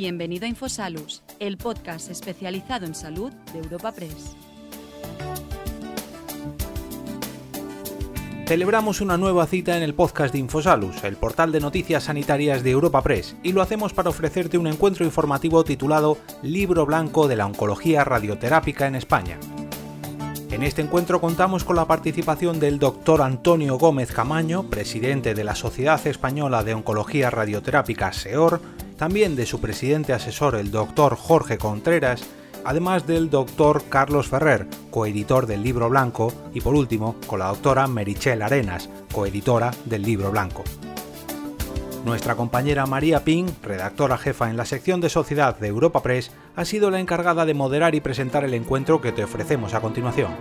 Bienvenido a Infosalus, el podcast especializado en salud de Europa Press. Celebramos una nueva cita en el podcast de Infosalus, el portal de noticias sanitarias de Europa Press, y lo hacemos para ofrecerte un encuentro informativo titulado Libro Blanco de la Oncología Radioterápica en España. En este encuentro contamos con la participación del doctor Antonio Gómez Camaño, presidente de la Sociedad Española de Oncología Radioterápica SEOR, también de su presidente asesor el doctor Jorge Contreras, además del doctor Carlos Ferrer, coeditor del Libro Blanco, y por último con la doctora Merichel Arenas, coeditora del Libro Blanco. Nuestra compañera María Ping, redactora jefa en la sección de Sociedad de Europa Press, ha sido la encargada de moderar y presentar el encuentro que te ofrecemos a continuación.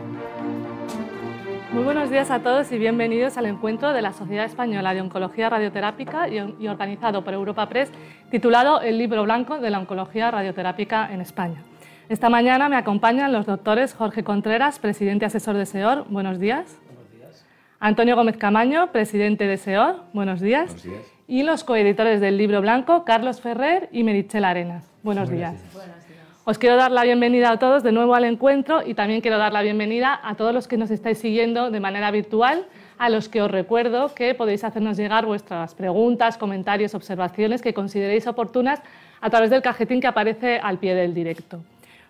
Muy buenos días a todos y bienvenidos al encuentro de la Sociedad Española de Oncología Radioterápica y organizado por Europa Press, titulado El Libro Blanco de la Oncología Radioterápica en España. Esta mañana me acompañan los doctores Jorge Contreras, presidente asesor de SEOR. Buenos días. Buenos días. Antonio Gómez Camaño, presidente de SEOR. Buenos días. Buenos días. Y los coeditores del libro blanco, Carlos Ferrer y Merichel Arenas. Buenos, días. Buenos días. Os quiero dar la bienvenida a todos de nuevo al encuentro y también quiero dar la bienvenida a todos los que nos estáis siguiendo de manera virtual, a los que os recuerdo que podéis hacernos llegar vuestras preguntas, comentarios, observaciones que consideréis oportunas a través del cajetín que aparece al pie del directo.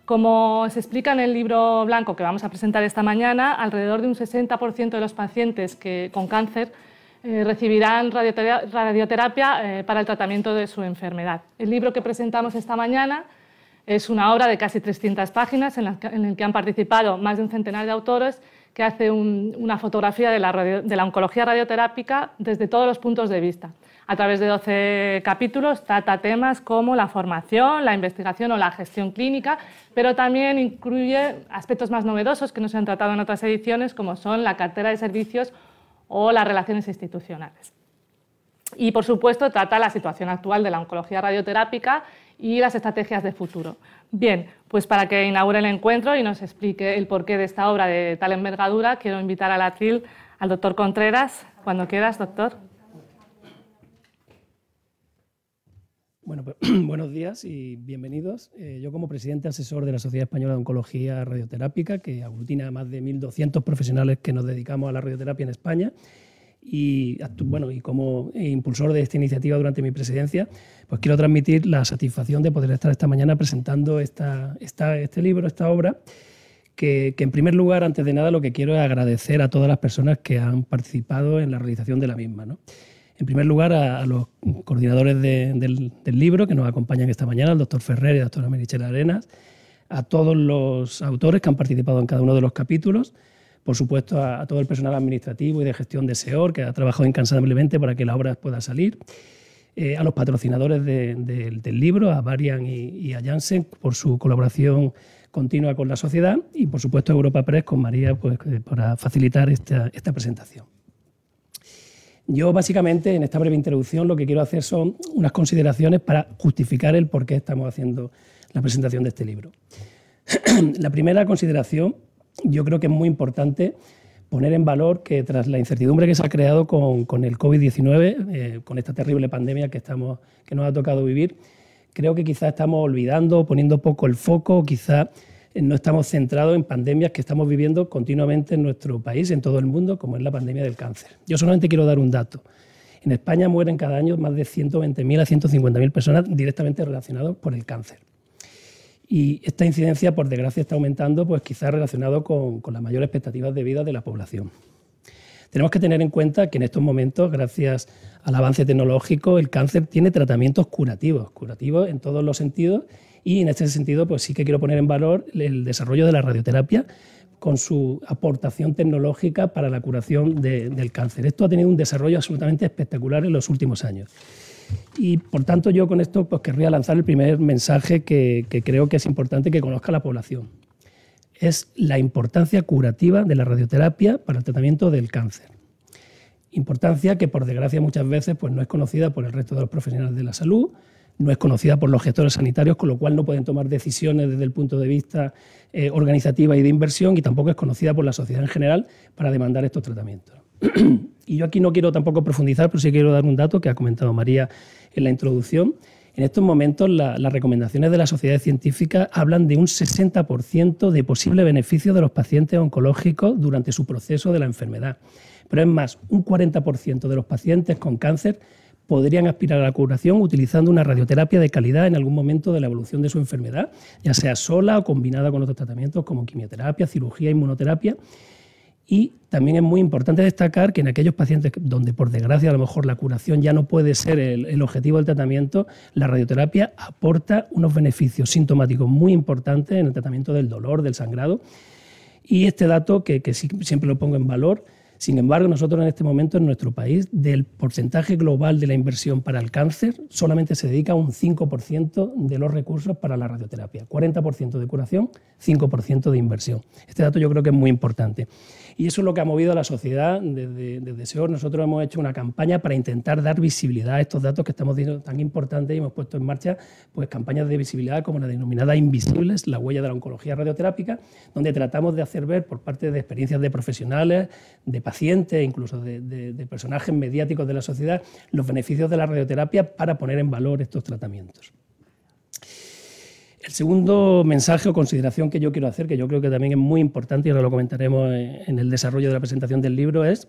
Como se explica en el libro blanco que vamos a presentar esta mañana, alrededor de un 60% de los pacientes que, con cáncer eh, recibirán radioterapia, eh, para el tratamiento de su enfermedad. El libro que presentamos esta mañana es una obra de casi 300 páginas en la que, han participado más de un centenar de autores que hace una fotografía de la, de la oncología radioterápica desde todos los puntos de vista a través de 12 capítulos trata temas como la formación, la investigación o la gestión clínica, pero también incluye aspectos más novedosos que no se han tratado en otras ediciones, como son la cartera de servicios o las relaciones institucionales. Y, por supuesto, trata la situación actual de la oncología radioterápica y las estrategias de futuro. Bien, pues para que inaugure el encuentro y nos explique el porqué de esta obra de tal envergadura, quiero invitar al atril al doctor Contreras. Cuando quieras, doctor. Bueno, pues, buenos días y bienvenidos. Eh, yo como presidente asesor de la Sociedad Española de Oncología Radioterápica, que aglutina a más de 1.200 profesionales que nos dedicamos a la radioterapia en España, y, bueno, y como impulsor de esta iniciativa durante mi presidencia, pues quiero transmitir la satisfacción de poder estar esta mañana presentando esta, este libro, esta obra, que, en primer lugar, antes de nada, lo que quiero es agradecer a todas las personas que han participado en la realización de la misma. ¿no? En primer lugar, a, los coordinadores del, libro que nos acompañan esta mañana, el doctor Ferrer y la doctora Merichel Arenas, a todos los autores que han participado en cada uno de los capítulos, por supuesto a, todo el personal administrativo y de gestión de SEOR que ha trabajado incansablemente para que la obra pueda salir, eh, a los patrocinadores del libro, a Varian y, a Janssen por su colaboración continua con la sociedad y por supuesto a Europa Press con María pues, eh, para facilitar esta presentación. Yo básicamente en esta breve introducción lo que quiero hacer son unas consideraciones para justificar el por qué estamos haciendo la presentación de este libro. la primera consideración, yo creo que es muy importante poner en valor que tras la incertidumbre que se ha creado con, el COVID-19, eh, con esta terrible pandemia que, estamos, que nos ha tocado vivir, creo que quizás estamos olvidando, poniendo poco el foco, quizás eh, no estamos centrados en pandemias que estamos viviendo continuamente en nuestro país, en todo el mundo, como es la pandemia del cáncer. Yo solamente quiero dar un dato. En España mueren cada año más de 120.000 a 150.000 personas directamente relacionadas por el cáncer. Y esta incidencia, por desgracia, está aumentando, pues quizás relacionado con, con las mayores expectativas de vida de la población. Tenemos que tener en cuenta que en estos momentos, gracias al avance tecnológico, el cáncer tiene tratamientos curativos, curativos en todos los sentidos y en este sentido, pues sí que quiero poner en valor el desarrollo de la radioterapia con su aportación tecnológica para la curación del cáncer. Esto ha tenido un desarrollo absolutamente espectacular en los últimos años. Y por tanto yo con esto pues, querría lanzar el primer mensaje que, creo que es importante que conozca la población. Es la importancia curativa de la radioterapia para el tratamiento del cáncer. Importancia que por desgracia muchas veces pues, no es conocida por el resto de los profesionales de la salud, no es conocida por los gestores sanitarios, con lo cual no pueden tomar decisiones desde el punto de vista eh, organizativa y de inversión, y tampoco es conocida por la sociedad en general para demandar estos tratamientos. Y yo aquí no quiero tampoco profundizar, pero sí quiero dar un dato que ha comentado María en la introducción. En estos momentos las recomendaciones de la sociedad científica hablan de un 60% de posible beneficio de los pacientes oncológicos durante su proceso de la enfermedad. Pero es más, un 40% de los pacientes con cáncer podrían aspirar a la curación utilizando una radioterapia de calidad en algún momento de la evolución de su enfermedad, ya sea sola o combinada con otros tratamientos como quimioterapia, cirugía, inmunoterapia. Y también es muy importante destacar que en aquellos pacientes donde por desgracia a lo mejor la curación ya no puede ser el, objetivo del tratamiento, la radioterapia aporta unos beneficios sintomáticos muy importantes en el tratamiento del dolor, del sangrado. Y este dato, que, que siempre lo pongo en valor, sin embargo, nosotros en este momento en nuestro país, del porcentaje global de la inversión para el cáncer, solamente se dedica un 5% de los recursos para la radioterapia. 40% de curación, 5% de inversión. Este dato yo creo que es muy importante. Y eso es lo que ha movido a la sociedad desde, desde SEOR. Nosotros hemos hecho una campaña para intentar dar visibilidad a estos datos que estamos diciendo tan importantes y hemos puesto en marcha pues, campañas de visibilidad como la denominada Invisibles, la huella de la oncología radioterápica, donde tratamos de hacer ver por parte de experiencias de profesionales, de pacientes, incluso de, de personajes mediáticos de la sociedad, los beneficios de la radioterapia para poner en valor estos tratamientos. El segundo mensaje o consideración que yo quiero hacer, que yo creo que también es muy importante y ahora lo comentaremos en el desarrollo de la presentación del libro, es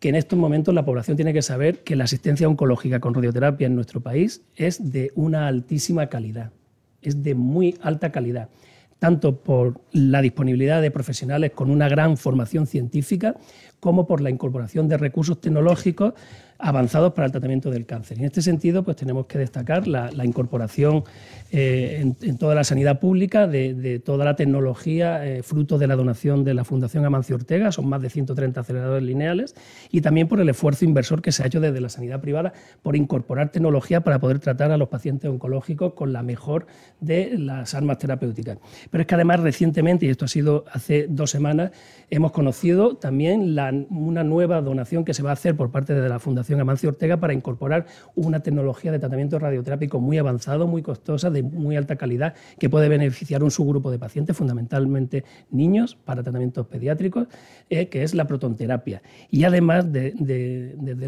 que en estos momentos la población tiene que saber que la asistencia oncológica con radioterapia en nuestro país es de una altísima calidad, es de muy alta calidad, tanto por la disponibilidad de profesionales con una gran formación científica como por la incorporación de recursos tecnológicos avanzados para el tratamiento del cáncer. Y en este sentido, pues tenemos que destacar la, incorporación eh, en, toda la sanidad pública de, toda la tecnología eh, fruto de la donación de la Fundación Amancio Ortega, son más de 130 aceleradores lineales, y también por el esfuerzo inversor que se ha hecho desde la sanidad privada por incorporar tecnología para poder tratar a los pacientes oncológicos con la mejor de las armas terapéuticas. Pero es que además recientemente, y esto ha sido hace dos semanas, hemos conocido también una nueva donación que se va a hacer por parte de la Fundación Amancio Ortega para incorporar una tecnología de tratamiento radioterápico muy avanzado, muy costosa, de muy alta calidad, que puede beneficiar un subgrupo de pacientes, fundamentalmente niños, para tratamientos pediátricos, eh, que es la protonterapia. Y además de,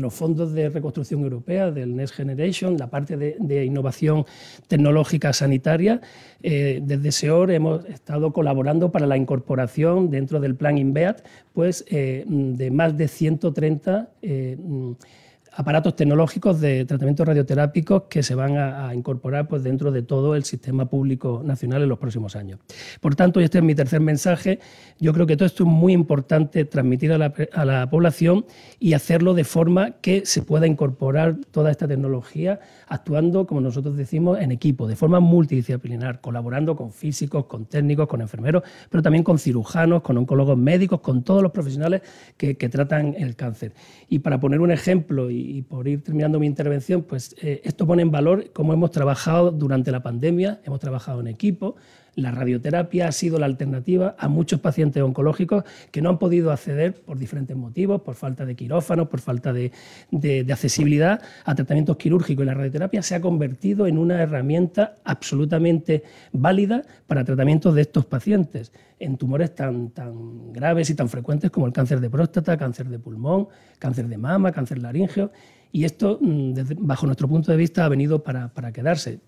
los fondos de reconstrucción europea, del Next Generation, la parte de, innovación tecnológica sanitaria, eh, desde SEOR hemos estado colaborando para la incorporación dentro del plan INVEAT pues, eh, de más de 130 aparatos tecnológicos de tratamientos radioterápicos que se van a, incorporar pues, dentro de todo el sistema público nacional en los próximos años. Por tanto, y este es mi tercer mensaje, yo creo que todo esto es muy importante transmitir a la, a la población y hacerlo de forma que se pueda incorporar toda esta tecnología actuando, como nosotros decimos, en equipo, de forma multidisciplinar, colaborando con físicos, con técnicos, con enfermeros, pero también con cirujanos, con oncólogos médicos, con todos los profesionales que, tratan el cáncer. Y para poner un ejemplo, y, por ir terminando mi intervención, pues eh, esto pone en valor cómo hemos trabajado durante la pandemia, hemos trabajado en equipo, la radioterapia ha sido la alternativa a muchos pacientes oncológicos que no han podido acceder por diferentes motivos, por falta de quirófanos, por falta de, accesibilidad a tratamientos quirúrgicos. Y la radioterapia se ha convertido en una herramienta absolutamente válida para tratamientos de estos pacientes en tumores tan, tan graves y tan frecuentes como el cáncer de próstata, cáncer de pulmón, cáncer de mama, cáncer laríngeo. Y esto, mm, bajo nuestro punto de vista, ha venido para quedarse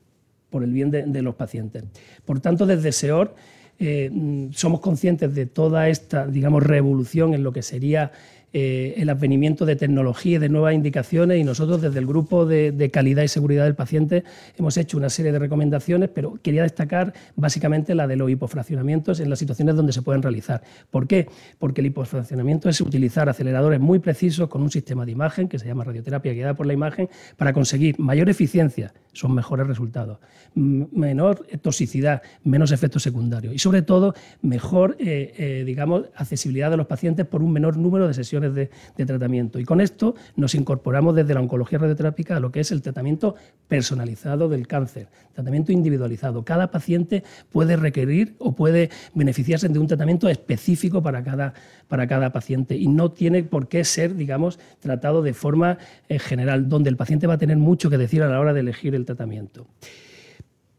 por el bien de, los pacientes. Por tanto, desde SEOR eh, mm, somos conscientes de toda esta, digamos, revolución en lo que sería eh, el advenimiento de tecnología y de nuevas indicaciones y nosotros desde el grupo de, calidad y seguridad del paciente hemos hecho una serie de recomendaciones, pero quería destacar básicamente la de los hipofraccionamientos en las situaciones donde se pueden realizar. ¿Por qué? Porque el hipofraccionamiento es utilizar aceleradores muy precisos con un sistema de imagen que se llama radioterapia guiada por la imagen para conseguir mayor eficiencia, son mejores resultados, menor toxicidad, menos efectos secundarios y sobre todo mejor, eh, eh, digamos, accesibilidad de los pacientes por un menor número de sesiones de, tratamiento. Y con esto nos incorporamos desde la oncología radioterápica a lo que es el tratamiento personalizado del cáncer, tratamiento individualizado. Cada paciente puede requerir o puede beneficiarse de un tratamiento específico para cada, para cada paciente y no tiene por qué ser, digamos, tratado de forma eh, general, donde el paciente va a tener mucho que decir a la hora de elegir el tratamiento.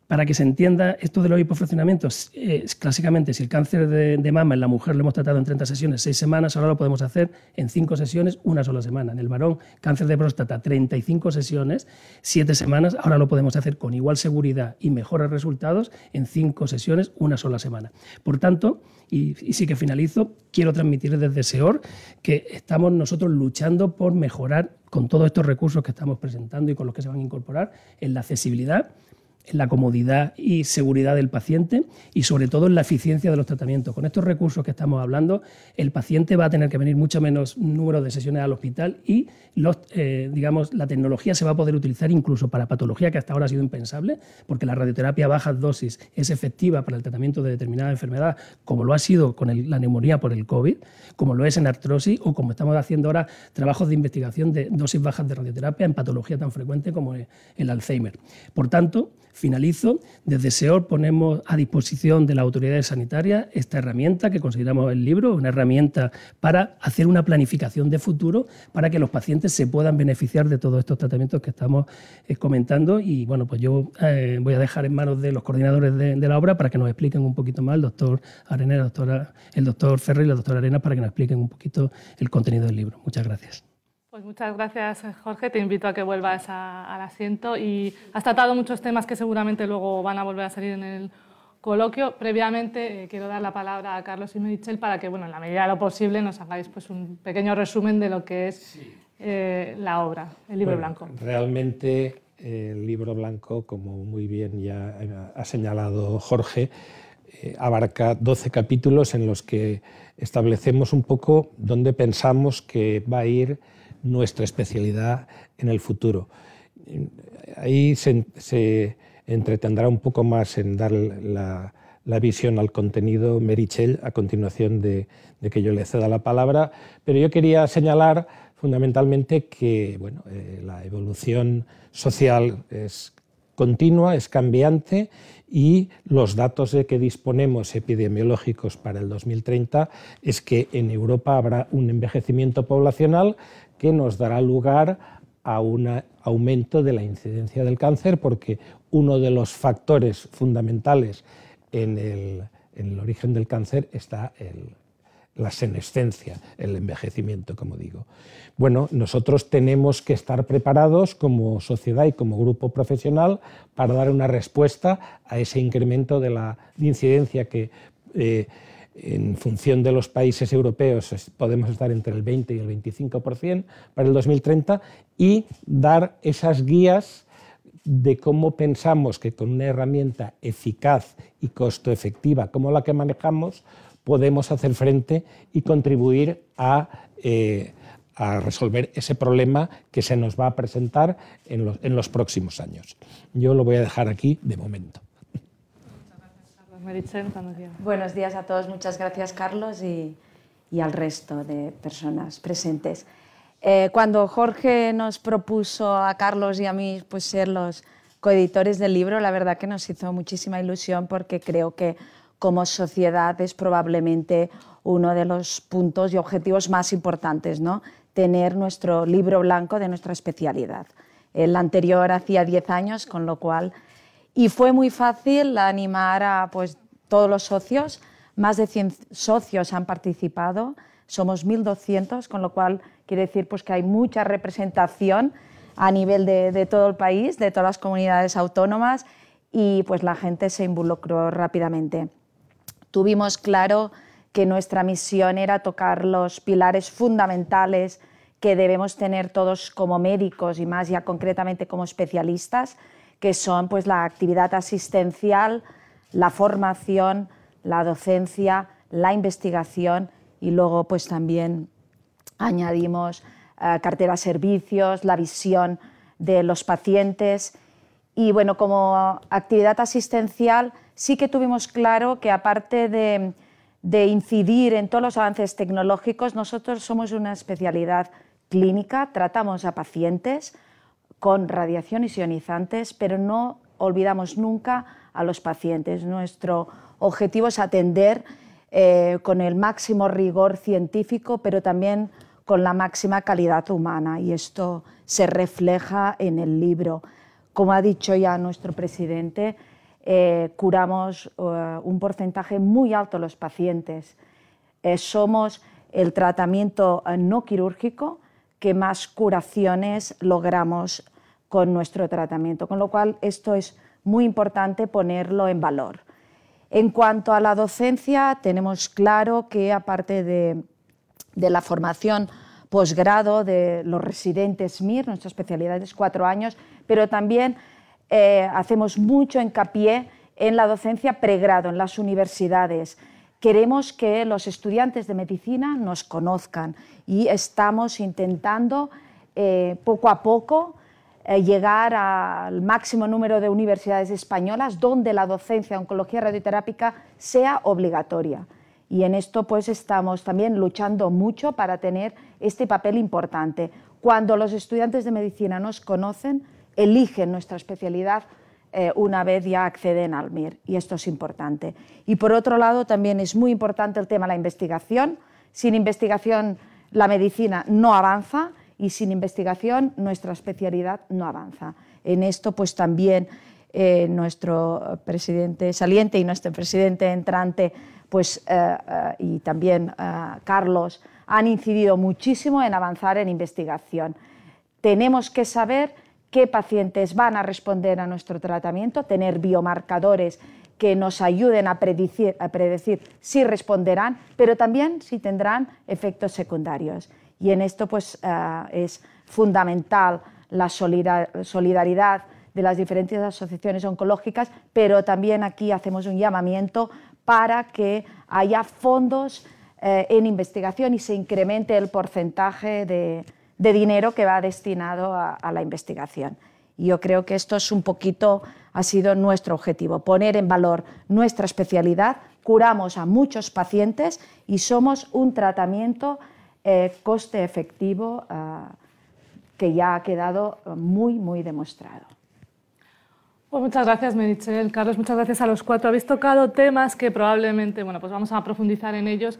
Para que se entienda esto de los hipofraccionamientos, clásicamente si el cáncer de, mama en la mujer lo hemos tratado en 30 sesiones, 6 semanas, ahora lo podemos hacer en 5 sesiones, una sola semana. En el varón, cáncer de próstata, 35 sesiones, 7 semanas, ahora lo podemos hacer con igual seguridad y mejores resultados en 5 sesiones, una sola semana. Por tanto, y, y sí que finalizo, quiero transmitir desde SEOR que estamos nosotros luchando por mejorar con todos estos recursos que estamos presentando y con los que se van a incorporar en la accesibilidad en la comodidad y seguridad del paciente y sobre todo en la eficiencia de los tratamientos. Con estos recursos que estamos hablando, el paciente va a tener que venir mucho menos número de sesiones al hospital y los, eh, digamos, la tecnología se va a poder utilizar incluso para patología que hasta ahora ha sido impensable, porque la radioterapia a bajas dosis es efectiva para el tratamiento de determinada enfermedad, como lo ha sido con la neumonía por el COVID, como lo es en artrosis o como estamos haciendo ahora trabajos de investigación de dosis bajas de radioterapia en patología tan frecuente como el Alzheimer. Por tanto, Finalizo. Desde SEOR ponemos a disposición de las autoridades sanitarias esta herramienta que consideramos el libro, una herramienta para hacer una planificación de futuro para que los pacientes se puedan beneficiar de todos estos tratamientos que estamos eh, comentando. Y bueno, pues yo eh, voy a dejar en manos de los coordinadores de, la obra para que nos expliquen un poquito más, el doctor Arenas, el doctor, el doctor Ferrer y la doctora Arenas, para que nos expliquen un poquito el contenido del libro. Muchas gracias. Pues muchas gracias, Jorge. Te invito a que vuelvas al asiento. Y has tratado muchos temas que seguramente luego van a volver a salir en el coloquio. Previamente eh, quiero dar la palabra a Carlos y Merichel para que, bueno, en la medida de lo posible, nos hagáis pues, un pequeño resumen de lo que es eh, la obra, el libro blanco. Realmente el libro blanco, como muy bien ya ha señalado Jorge, eh, abarca 12 capítulos en los que establecemos un poco dónde pensamos que va a ir nuestra especialidad en el futuro. Ahí se, entretendrá un poco más en dar la, visión al contenido Merichel a continuación de, que yo le ceda la palabra, pero yo quería señalar fundamentalmente que bueno, eh, la evolución social es continua, es cambiante y los datos de que disponemos epidemiológicos para el 2030 es que en Europa habrá un envejecimiento poblacional que nos dará lugar a un aumento de la incidencia del cáncer, porque uno de los factores fundamentales en el, origen del cáncer está la senescencia, el envejecimiento, como digo. Bueno, nosotros tenemos que estar preparados como sociedad y como grupo profesional para dar una respuesta a ese incremento de la incidencia que eh, en función de los países europeos podemos estar entre el 20 y el 25% para el 2030 y dar esas guías de cómo pensamos que con una herramienta eficaz y costo efectiva como la que manejamos podemos hacer frente y contribuir a, eh, resolver ese problema que se nos va a presentar en los próximos años. Yo lo voy a dejar aquí de momento. Buenos días a todos, muchas gracias Carlos y, al resto de personas presentes. Eh, cuando Jorge nos propuso a Carlos y a mí pues, ser los coeditores del libro, la verdad que nos hizo muchísima ilusión porque creo que como sociedad es probablemente uno de los puntos y objetivos más importantes, ¿no? tener nuestro libro blanco de nuestra especialidad. El anterior hacía 10 años, con lo cual y fue muy fácil animar a pues, todos los socios. Más de 100 socios han participado. Somos 1.200, con lo cual quiere decir pues, que hay mucha representación a nivel de, de, todo el país, de todas las comunidades autónomas y pues la gente se involucró rápidamente. Tuvimos claro que nuestra misión era tocar los pilares fundamentales que debemos tener todos como médicos y más ya concretamente como especialistas que son pues, la actividad asistencial, la formación, la docencia, la investigación y luego pues, también añadimos eh, cartera servicios, la visión de los pacientes. Y bueno, como actividad asistencial sí que tuvimos claro que aparte de, de incidir en todos los avances tecnológicos, nosotros somos una especialidad clínica, tratamos a pacientes, con radiaciones ionizantes, pero no olvidamos nunca a los pacientes. Nuestro objetivo es atender eh, con el máximo rigor científico, pero también con la máxima calidad humana, y esto se refleja en el libro. Como ha dicho ya nuestro presidente, eh, curamos eh, un porcentaje muy alto los pacientes. Somos el tratamiento no quirúrgico más curaciones logramos con nuestro tratamiento, con lo cual esto es muy importante ponerlo en valor. En cuanto a la docencia, tenemos claro que aparte de, de la formación posgrado de los residentes MIR, nuestra especialidad es cuatro años, pero también eh, hacemos mucho hincapié en la docencia pregrado en las universidades. Queremos que los estudiantes de medicina nos conozcan y estamos intentando eh, poco a poco eh, llegar al máximo número de universidades españolas donde la docencia de oncología radioterápica sea obligatoria. Y en esto pues estamos también luchando mucho para tener este papel importante. Cuando los estudiantes de medicina nos conocen, eligen nuestra especialidad eh, una vez ya acceden al MIR y esto es importante. Y por otro lado también es muy importante el tema de la investigación. Sin investigación la medicina no avanza y sin investigación nuestra especialidad no avanza. En esto pues también eh, nuestro presidente saliente y nuestro presidente entrante pues, eh, y también Carlos han incidido muchísimo en avanzar en investigación. Tenemos que saber qué pacientes van a responder a nuestro tratamiento, tener biomarcadores que nos ayuden a predecir, a predecir, si responderán, pero también si tendrán efectos secundarios. Y en esto pues, eh, es fundamental la solidaridad de las diferentes asociaciones oncológicas, pero también aquí hacemos un llamamiento para que haya fondos eh, en investigación y se incremente el porcentaje de, de dinero que va destinado a, la investigación. Y yo creo que esto es un poquito, ha sido nuestro objetivo, poner en valor nuestra especialidad, curamos a muchos pacientes y somos un tratamiento eh, coste efectivo eh, que ya ha quedado muy, muy demostrado. Pues muchas gracias, Merichel. Carlos, muchas gracias a los cuatro. Habéis tocado temas que probablemente, bueno, pues vamos a profundizar en ellos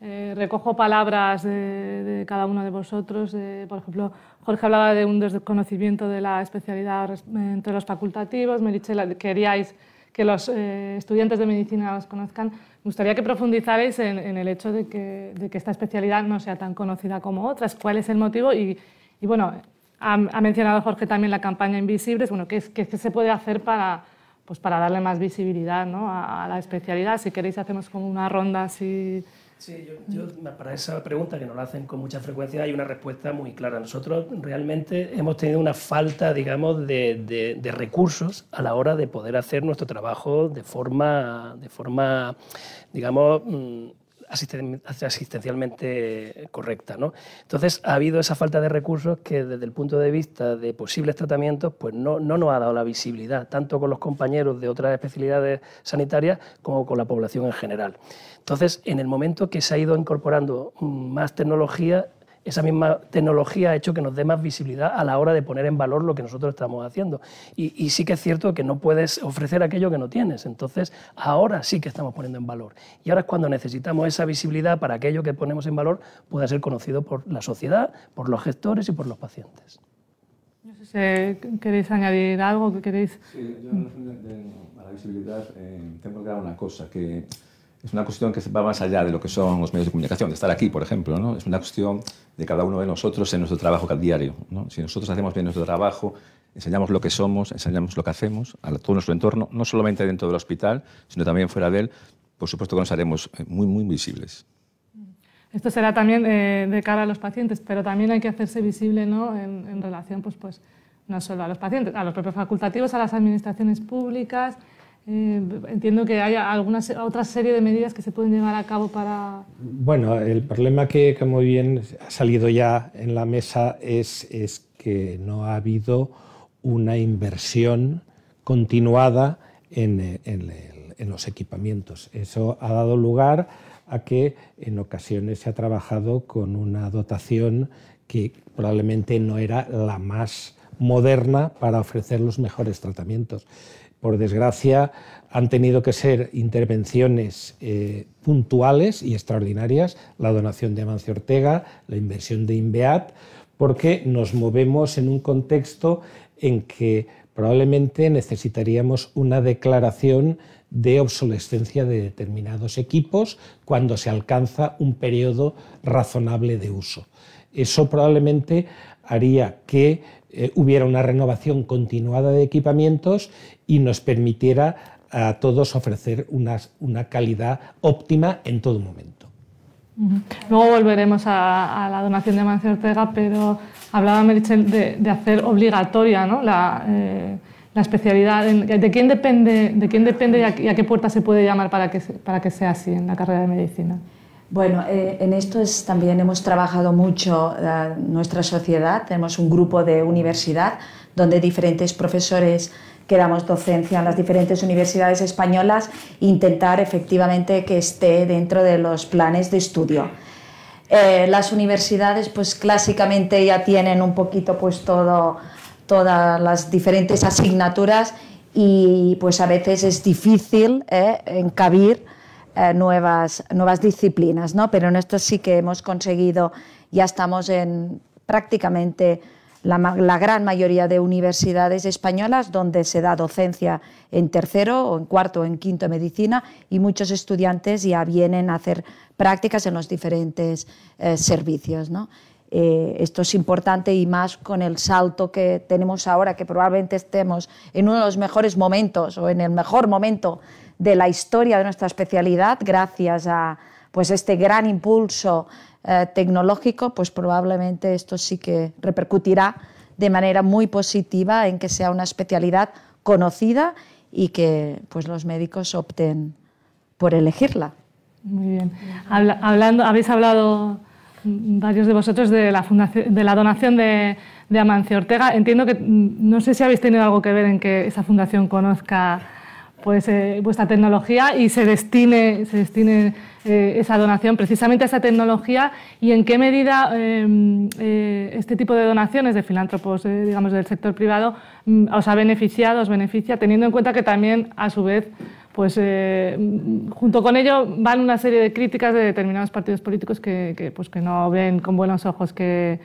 eh, recojo palabras de, cada uno de vosotros. por ejemplo, Jorge hablaba de un desconocimiento de la especialidad entre los facultativos. Merichel, queríais que los eh, estudiantes de medicina los conozcan. Me gustaría que profundizarais en, el hecho de que, esta especialidad no sea tan conocida como otras. ¿Cuál es el motivo? Y, bueno, ha, mencionado Jorge también la campaña Invisibles. Bueno, ¿qué, se puede hacer para, pues para darle más visibilidad a, a, la especialidad? Si queréis, hacemos como una ronda así Sí, yo, para esa pregunta que nos la hacen con mucha frecuencia hay una respuesta muy clara. Nosotros realmente hemos tenido una falta, digamos, de, de, recursos a la hora de poder hacer nuestro trabajo de forma, de forma digamos, asistencialmente correcta. ¿no? Entonces, ha habido esa falta de recursos que desde el punto de vista de posibles tratamientos pues no, no nos ha dado la visibilidad, tanto con los compañeros de otras especialidades sanitarias como con la población en general. Entonces, en el momento que se ha ido incorporando más tecnología, esa misma tecnología ha hecho que nos dé más visibilidad a la hora de poner en valor lo que nosotros estamos haciendo. Y, sí que es cierto que no puedes ofrecer aquello que no tienes. Entonces, ahora sí que estamos poniendo en valor. Y ahora es cuando necesitamos esa visibilidad para aquello que ponemos en valor pueda ser conocido por la sociedad, por los gestores y por los pacientes. No sé si queréis añadir algo que queréis. Sí, yo a la visibilidad eh, tengo que dar una cosa, que es una cuestión que va más allá de lo que son los medios de comunicación, de estar aquí, por ejemplo. ¿no? Es una cuestión de cada uno de nosotros en nuestro trabajo diario. ¿no? Si nosotros hacemos bien nuestro trabajo, enseñamos lo que somos, enseñamos lo que hacemos a todo nuestro entorno, no solamente dentro del hospital, sino también fuera de él, por supuesto que nos haremos eh, muy, muy visibles. Esto será también eh, de cara a los pacientes, pero también hay que hacerse visible ¿no? en, en relación, pues, pues, no solo a los pacientes, a los propios facultativos, a las administraciones públicas, eh, entiendo que hay alguna otra serie de medidas que se pueden llevar a cabo para... Bueno, el problema que, como bien ha salido ya en la mesa es, es que no ha habido una inversión continuada en, en, los equipamientos. Eso ha dado lugar a que en ocasiones se ha trabajado con una dotación que probablemente no era la más moderna para ofrecer los mejores tratamientos por desgracia, han tenido que ser intervenciones eh, puntuales y extraordinarias, la donación de Amancio Ortega, la inversión de INVEAT, porque nos movemos en un contexto en que probablemente necesitaríamos una declaración de obsolescencia de determinados equipos cuando se alcanza un periodo razonable de uso. Eso probablemente haría que eh, hubiera una renovación continuada de equipamientos y nos permitiera a todos ofrecer una, calidad óptima en todo momento. Luego volveremos a, la donación de Mancio Ortega, pero hablaba Merichel de, hacer obligatoria ¿no? la, eh, la especialidad. ¿De quién depende, de quién depende y a, qué puerta se puede llamar para que, para que sea así en la carrera de medicina? Bueno, eh, en esto es, también hemos trabajado mucho eh, nuestra sociedad. Tenemos un grupo de universidad donde diferentes profesores que damos docencia en las diferentes universidades españolas intentar efectivamente que esté dentro de los planes de estudio. Eh, las universidades pues clásicamente ya tienen un poquito pues todas las diferentes asignaturas y pues a veces es difícil encabir eh, nuevas, nuevas disciplinas, ¿no? pero en esto sí que hemos conseguido, ya estamos en prácticamente la, la, gran mayoría de universidades españolas donde se da docencia en tercero o en cuarto o en quinto medicina y muchos estudiantes ya vienen a hacer prácticas en los diferentes eh, servicios. ¿no? Eh, esto es importante y más con el salto que tenemos ahora, que probablemente estemos en uno de los mejores momentos o en el mejor momento de la historia de nuestra especialidad, gracias a pues, este gran impulso eh, tecnológico, pues probablemente esto sí que repercutirá de manera muy positiva en que sea una especialidad conocida y que pues, los médicos opten por elegirla. Muy bien. hablando, habéis hablado varios de vosotros de la, fundación, de la donación de, Amancio Ortega. Entiendo que mm, no sé si habéis tenido algo que ver en que esa fundación conozca pues, eh, vuestra tecnología y se destine, se destine eh, esa donación precisamente a esa tecnología y en qué medida em, eh, este tipo de donaciones de filántropos, digamos, del sector privado mm, os ha beneficiado, os beneficia, teniendo en cuenta que también, a su vez, pues eh, junto con ello van una serie de críticas de determinados partidos políticos que, pues que no ven con buenos ojos que,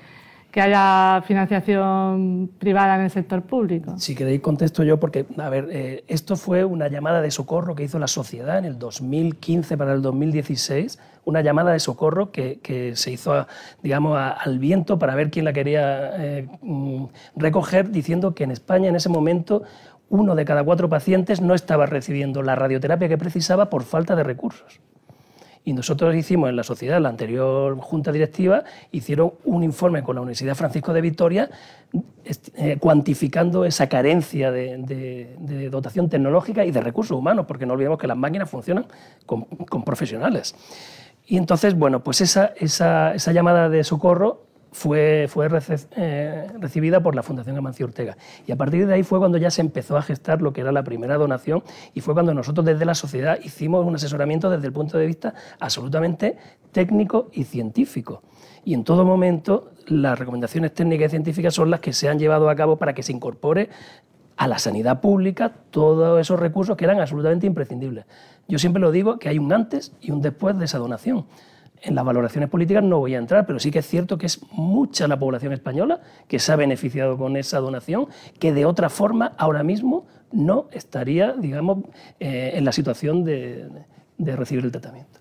que, haya financiación privada en el sector público. Si queréis contesto yo, porque, a ver, eh, esto fue una llamada de socorro que hizo la sociedad en el 2015 para el 2016, una llamada de socorro que, se hizo, digamos, al viento para ver quién la quería eh, mm, recoger, diciendo que en España en ese momento uno de cada cuatro pacientes no estaba recibiendo la radioterapia que precisaba por falta de recursos. Y nosotros hicimos en la sociedad, la anterior junta directiva, hicieron un informe con la Universidad Francisco de Vitoria eh, cuantificando esa carencia de, dotación tecnológica y de recursos humanos, porque no olvidemos que las máquinas funcionan con, profesionales. Y entonces, bueno, pues esa, llamada de socorro fue, fue eh, recibida por la Fundación Amancio Ortega. Y a partir de ahí fue cuando ya se empezó a gestar lo que era la primera donación y fue cuando nosotros desde la sociedad hicimos un asesoramiento desde el punto de vista absolutamente técnico y científico. Y en todo momento las recomendaciones técnicas y científicas son las que se han llevado a cabo para que se incorpore a la sanidad pública todos esos recursos que eran absolutamente imprescindibles. Yo siempre lo digo que hay un antes y un después de esa donación. En las valoraciones políticas no voy a entrar, pero sí que es cierto que es mucha la población española que se ha beneficiado con esa donación, que de otra forma ahora mismo no estaría, digamos, eh, en la situación de recibir el tratamiento.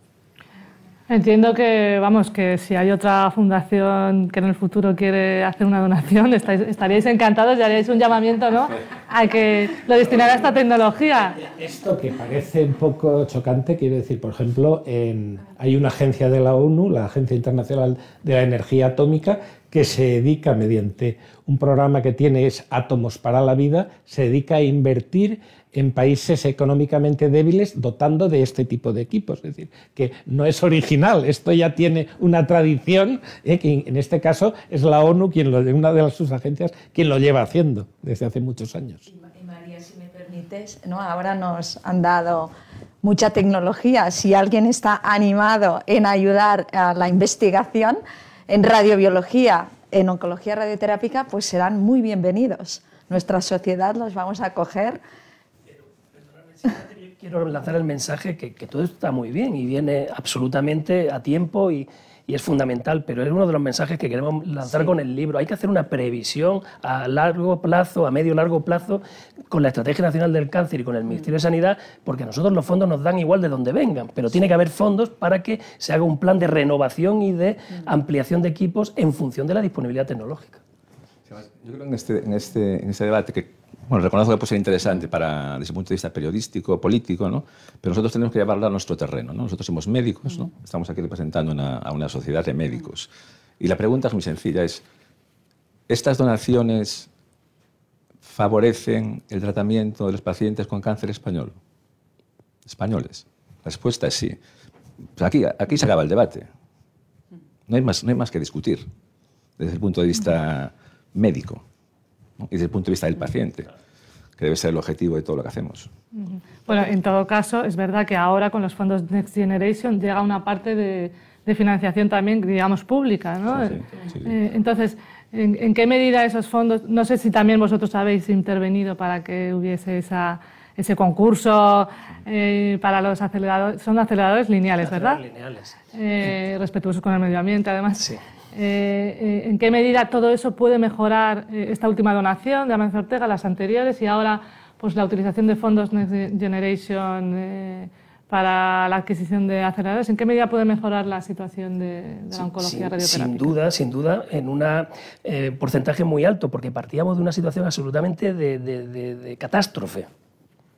Entiendo que, vamos, que si hay otra fundación que en el futuro quiere hacer una donación, estaríais encantados y haríais un llamamiento, ¿no? A que lo destinara a esta tecnología. Esto que parece un poco chocante, quiero decir, por ejemplo, hay una agencia de la ONU, la Agencia Internacional de la Energía Atómica, que se dedica mediante un programa que tiene es Átomos para la Vida, se dedica a invertir en países económicamente débiles dotando de este tipo de equipos. Es decir, que no es original, esto ya tiene una tradición, eh, que en este caso es la ONU, quien lo, una de sus agencias, quien lo lleva haciendo desde hace muchos años. Y María, si me permites, ¿no? ahora nos han dado mucha tecnología. Si alguien está animado en ayudar a la investigación en radiobiología, en oncología radioterápica, pues serán muy bienvenidos. Nuestra sociedad los vamos a acoger quiero lanzar el mensaje que, que todo está muy bien y viene absolutamente a tiempo y, y es fundamental, pero es uno de los mensajes que queremos lanzar con el libro. Hay que hacer una previsión a largo plazo, a medio largo plazo, con la Estrategia Nacional del Cáncer y con el Ministerio de Sanidad, porque a nosotros los fondos nos dan igual de donde vengan, pero tiene que haber fondos para que se haga un plan de renovación y de ampliación de equipos en función de la disponibilidad tecnológica. Yo creo en este, en este, en este debate que bueno, reconozco que puede ser interesante para, desde el punto de vista periodístico, político, ¿no? pero nosotros tenemos que llevarlo a nuestro terreno. ¿no? Nosotros somos médicos, ¿no? estamos aquí representando una, a una sociedad de médicos. Y la pregunta es muy sencilla, es, ¿estas donaciones favorecen el tratamiento de los pacientes con cáncer español? Españoles. La respuesta es sí. Pues aquí, aquí se acaba el debate. No hay, más, no hay más que discutir desde el punto de vista médico y desde el punto de vista del paciente, que debe ser el objetivo de todo lo que hacemos. Bueno, en todo caso, es verdad que ahora con los fondos Next Generation llega una parte de, financiación también, digamos, pública. ¿no? Eh, entonces, ¿en, qué medida esos fondos, no sé si también vosotros habéis intervenido para que hubiese esa, ese concurso eh, para los aceleradores, son aceleradores lineales, ¿verdad? Lineales. Eh, respetuosos con el medio ambiente, además. Sí. Eh, eh, en qué medida todo eso puede mejorar eh, esta última donación de Amancio Ortega, las anteriores y ahora pues, la utilización de fondos Next Generation para la adquisición de aceleradores. ¿En qué medida puede mejorar la situación de, la oncología radioterápica? Sin duda, sin duda, en un porcentaje muy alto, porque partíamos de una situación absolutamente de, de catástrofe.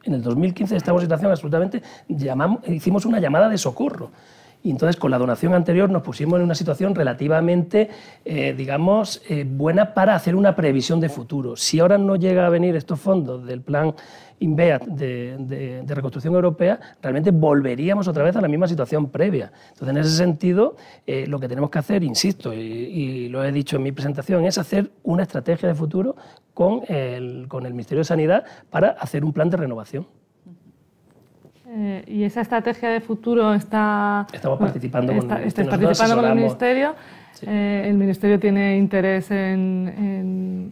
En el 2015 estábamos en una situación absolutamente, llamamos, hicimos una llamada de socorro. Y entonces con la donación anterior nos pusimos en una situación relativamente, eh, digamos, eh, buena para hacer una previsión de futuro. Si ahora no llega a venir estos fondos del plan INVEAT de, reconstrucción europea, realmente volveríamos otra vez a la misma situación previa. Entonces, en ese sentido, eh, lo que tenemos que hacer, insisto, y, lo he dicho en mi presentación, es hacer una estrategia de futuro con el, con el Ministerio de Sanidad para hacer un plan de renovación. Eh, y esa estrategia de futuro está... Estamos participando con, participando con el Ministerio. Eh, el Ministerio tiene interés en,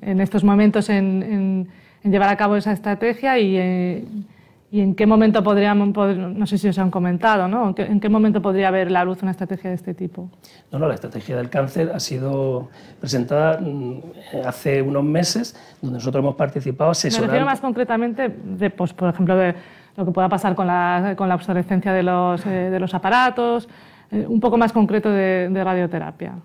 en, estos momentos en, llevar a cabo esa estrategia y, eh, y en qué momento podríamos, no sé si os han comentado, ¿no? ¿En qué, momento podría haber la luz una estrategia de este tipo? No, no, la estrategia del cáncer ha sido presentada mm, hace unos meses, donde nosotros hemos participado asesorando... Me refiero más concretamente, de, pues, por ejemplo, de lo que pueda pasar con la, con la obsolescencia de los, eh, de los aparatos, eh, un poco más concreto de, radioterapia.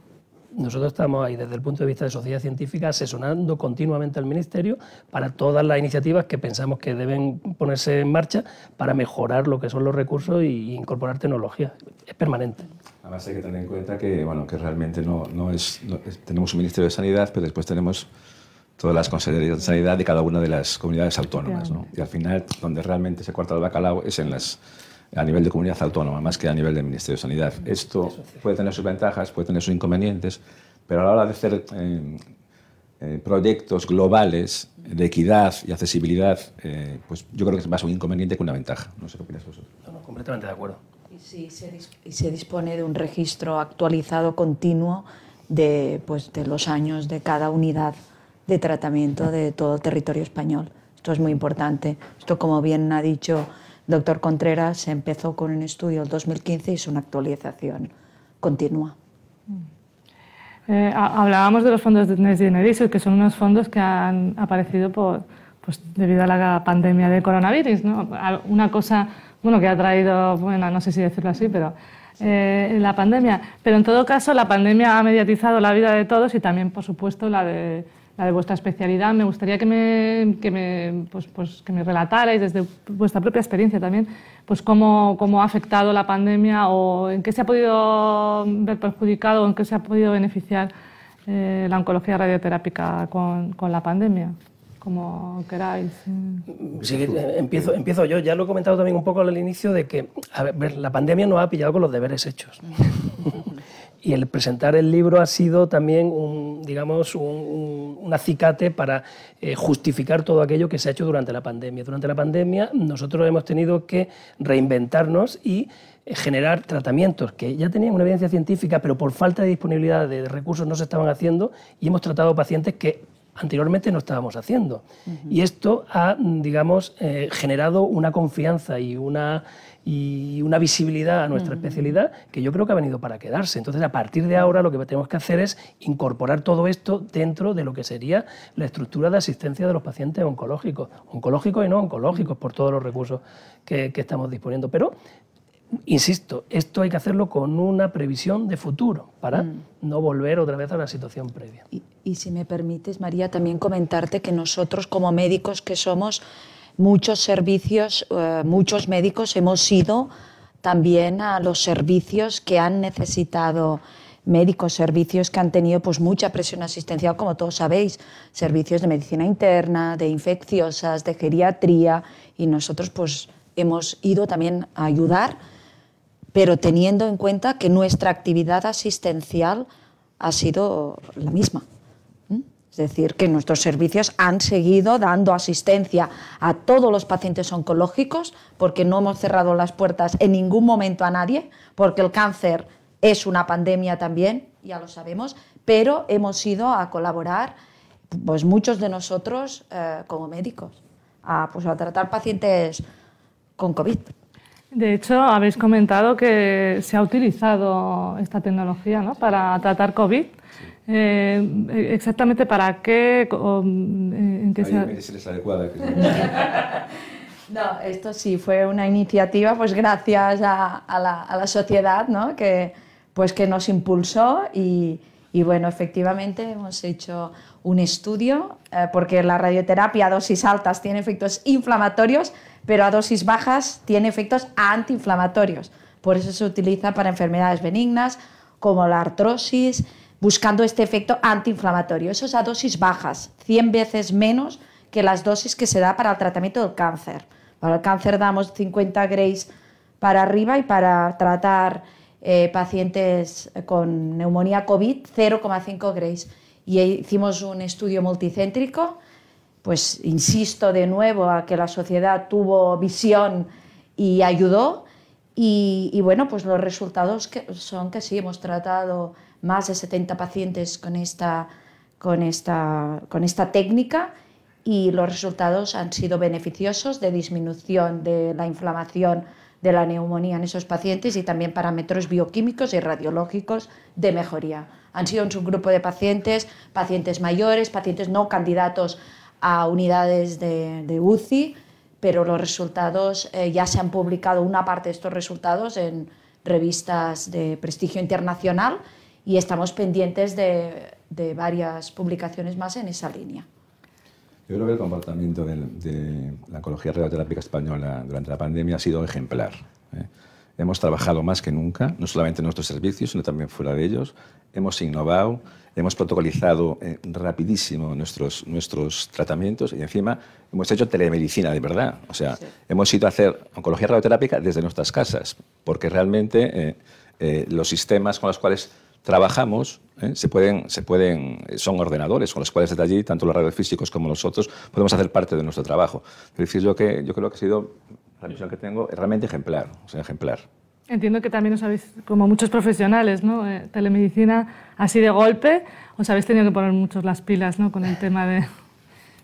Nosotros estamos ahí desde el punto de vista de sociedad científica asesorando continuamente al Ministerio para todas las iniciativas que pensamos que deben ponerse en marcha para mejorar lo que son los recursos e incorporar tecnología. Es permanente. Además hay que tener en cuenta que, bueno, que realmente no, no es, tenemos un Ministerio de Sanidad, pero después tenemos todas las consejerías de sanidad de cada una de las comunidades autónomas. ¿no? Y al final, donde realmente se corta el bacalao es en las, a nivel de comunidad autónoma, más que a nivel del Ministerio de Sanidad. Esto puede tener sus ventajas, puede tener sus inconvenientes, pero a la hora de hacer eh, eh, proyectos globales de equidad y accesibilidad, eh, pues yo creo que es más un inconveniente que una ventaja. No sé qué opinas vosotros. No, completamente de acuerdo. Y, sí, se, y se dispone de un registro actualizado continuo de, pues, de los años de cada unidad de tratamiento de todo el territorio español. Esto es muy importante. Esto, como bien ha dicho el doctor Contreras, se empezó con un estudio en 2015 y es una actualización continua. Eh, hablábamos de los fondos de Next Generation, que son unos fondos que han aparecido por, pues, debido a la pandemia de coronavirus. ¿no? Una cosa bueno, que ha traído, bueno, no sé si decirlo así, pero eh, la pandemia. Pero en todo caso, la pandemia ha mediatizado la vida de todos y también, por supuesto, la de la de vuestra especialidad. Me gustaría que me, que me, pues, pues, que me relatarais desde vuestra propia experiencia también pues cómo, cómo, ha afectado la pandemia o en qué se ha podido ver perjudicado o en qué se ha podido beneficiar eh, la oncología radioterápica con, con, la pandemia. Como queráis. Sí, empiezo, empiezo yo. Ya lo he comentado también un poco al inicio de que a ver, la pandemia nos ha pillado con los deberes hechos. y el presentar el libro ha sido también un, digamos, un, acicate para eh, justificar todo aquello que se ha hecho durante la pandemia. Durante la pandemia nosotros hemos tenido que reinventarnos y eh, generar tratamientos que ya tenían una evidencia científica, pero por falta de disponibilidad de recursos no se estaban haciendo y hemos tratado pacientes que anteriormente no estábamos haciendo. Y esto ha, digamos, eh, generado una confianza y una, y una visibilidad a nuestra especialidad que yo creo que ha venido para quedarse. Entonces, a partir de ahora lo que tenemos que hacer es incorporar todo esto dentro de lo que sería la estructura de asistencia de los pacientes oncológicos, oncológicos y no oncológicos, por todos los recursos que, que estamos disponiendo. Pero Insisto, esto hay que hacerlo con una previsión de futuro para mm. no volver otra vez a la situación previa. Y, si me permites, María, también comentarte que nosotros como médicos que somos, muchos servicios, eh, muchos médicos hemos ido también a los servicios que han necesitado médicos, servicios que han tenido pues mucha presión asistencial, como todos sabéis, servicios de medicina interna, de infecciosas, de geriatría, y nosotros pues hemos ido también a ayudar pero teniendo en cuenta que nuestra actividad asistencial ha sido la misma. Es decir, que nuestros servicios han seguido dando asistencia a todos los pacientes oncológicos, porque no hemos cerrado las puertas en ningún momento a nadie, porque el cáncer es una pandemia también, ya lo sabemos, pero hemos ido a colaborar, pues muchos de nosotros eh, como médicos, a, pues, a tratar pacientes con COVID. De hecho, habéis comentado que se ha utilizado esta tecnología ¿no? para tratar COVID. Eh, exactamente para qué, eh, en qué se... adecuada. no, esto sí fue una iniciativa, pues gracias a, la, a la, sociedad, ¿no? que, pues que nos impulsó y, y bueno, efectivamente hemos hecho un estudio eh, porque la radioterapia a dosis altas tiene efectos inflamatorios pero a dosis bajas tiene efectos antiinflamatorios. Por eso se utiliza para enfermedades benignas como la artrosis, buscando este efecto antiinflamatorio. Eso es a dosis bajas, 100 veces menos que las dosis que se da para el tratamiento del cáncer. Para el cáncer damos 50 grays para arriba y para tratar eh, pacientes con neumonía COVID 0,5 grays. Y hicimos un estudio multicéntrico pues insisto de nuevo a que la sociedad tuvo visión y ayudó. Y, bueno, pues los resultados son que sí, hemos tratado más de 70 pacientes con esta, con, esta, con esta técnica y los resultados han sido beneficiosos de disminución de la inflamación de la neumonía en esos pacientes y también parámetros bioquímicos y radiológicos de mejoría. Han sido un subgrupo de pacientes, pacientes mayores, pacientes no candidatos a unidades de, UCI, pero los resultados eh, ya se han publicado, una parte de estos resultados en revistas de prestigio internacional y estamos pendientes de, varias publicaciones más en esa línea. Yo creo que el comportamiento de, la oncología radioterápica española durante la pandemia ha sido ejemplar. ¿eh? Hemos trabajado más que nunca, no solamente en nuestros servicios, sino también fuera de ellos. Hemos innovado, hemos protocolizado eh, rapidísimo nuestros, nuestros tratamientos y encima hemos hecho telemedicina de verdad. O sea, hemos ido a hacer oncología radioterápica desde nuestras casas, porque realmente eh, eh, los sistemas con los cuales trabajamos se pueden, se pueden, son ordenadores con los cuales desde allí, tanto los radiofísicos como nosotros, podemos hacer parte de nuestro trabajo. Es decir, yo, que, yo creo que ha sido la misión que tengo es realmente ejemplar, o sea, ejemplar. Entiendo que también os habéis, como muchos profesionales, ¿no? Eh, telemedicina así de golpe, os habéis tenido que poner muchos las pilas ¿no? con el tema de,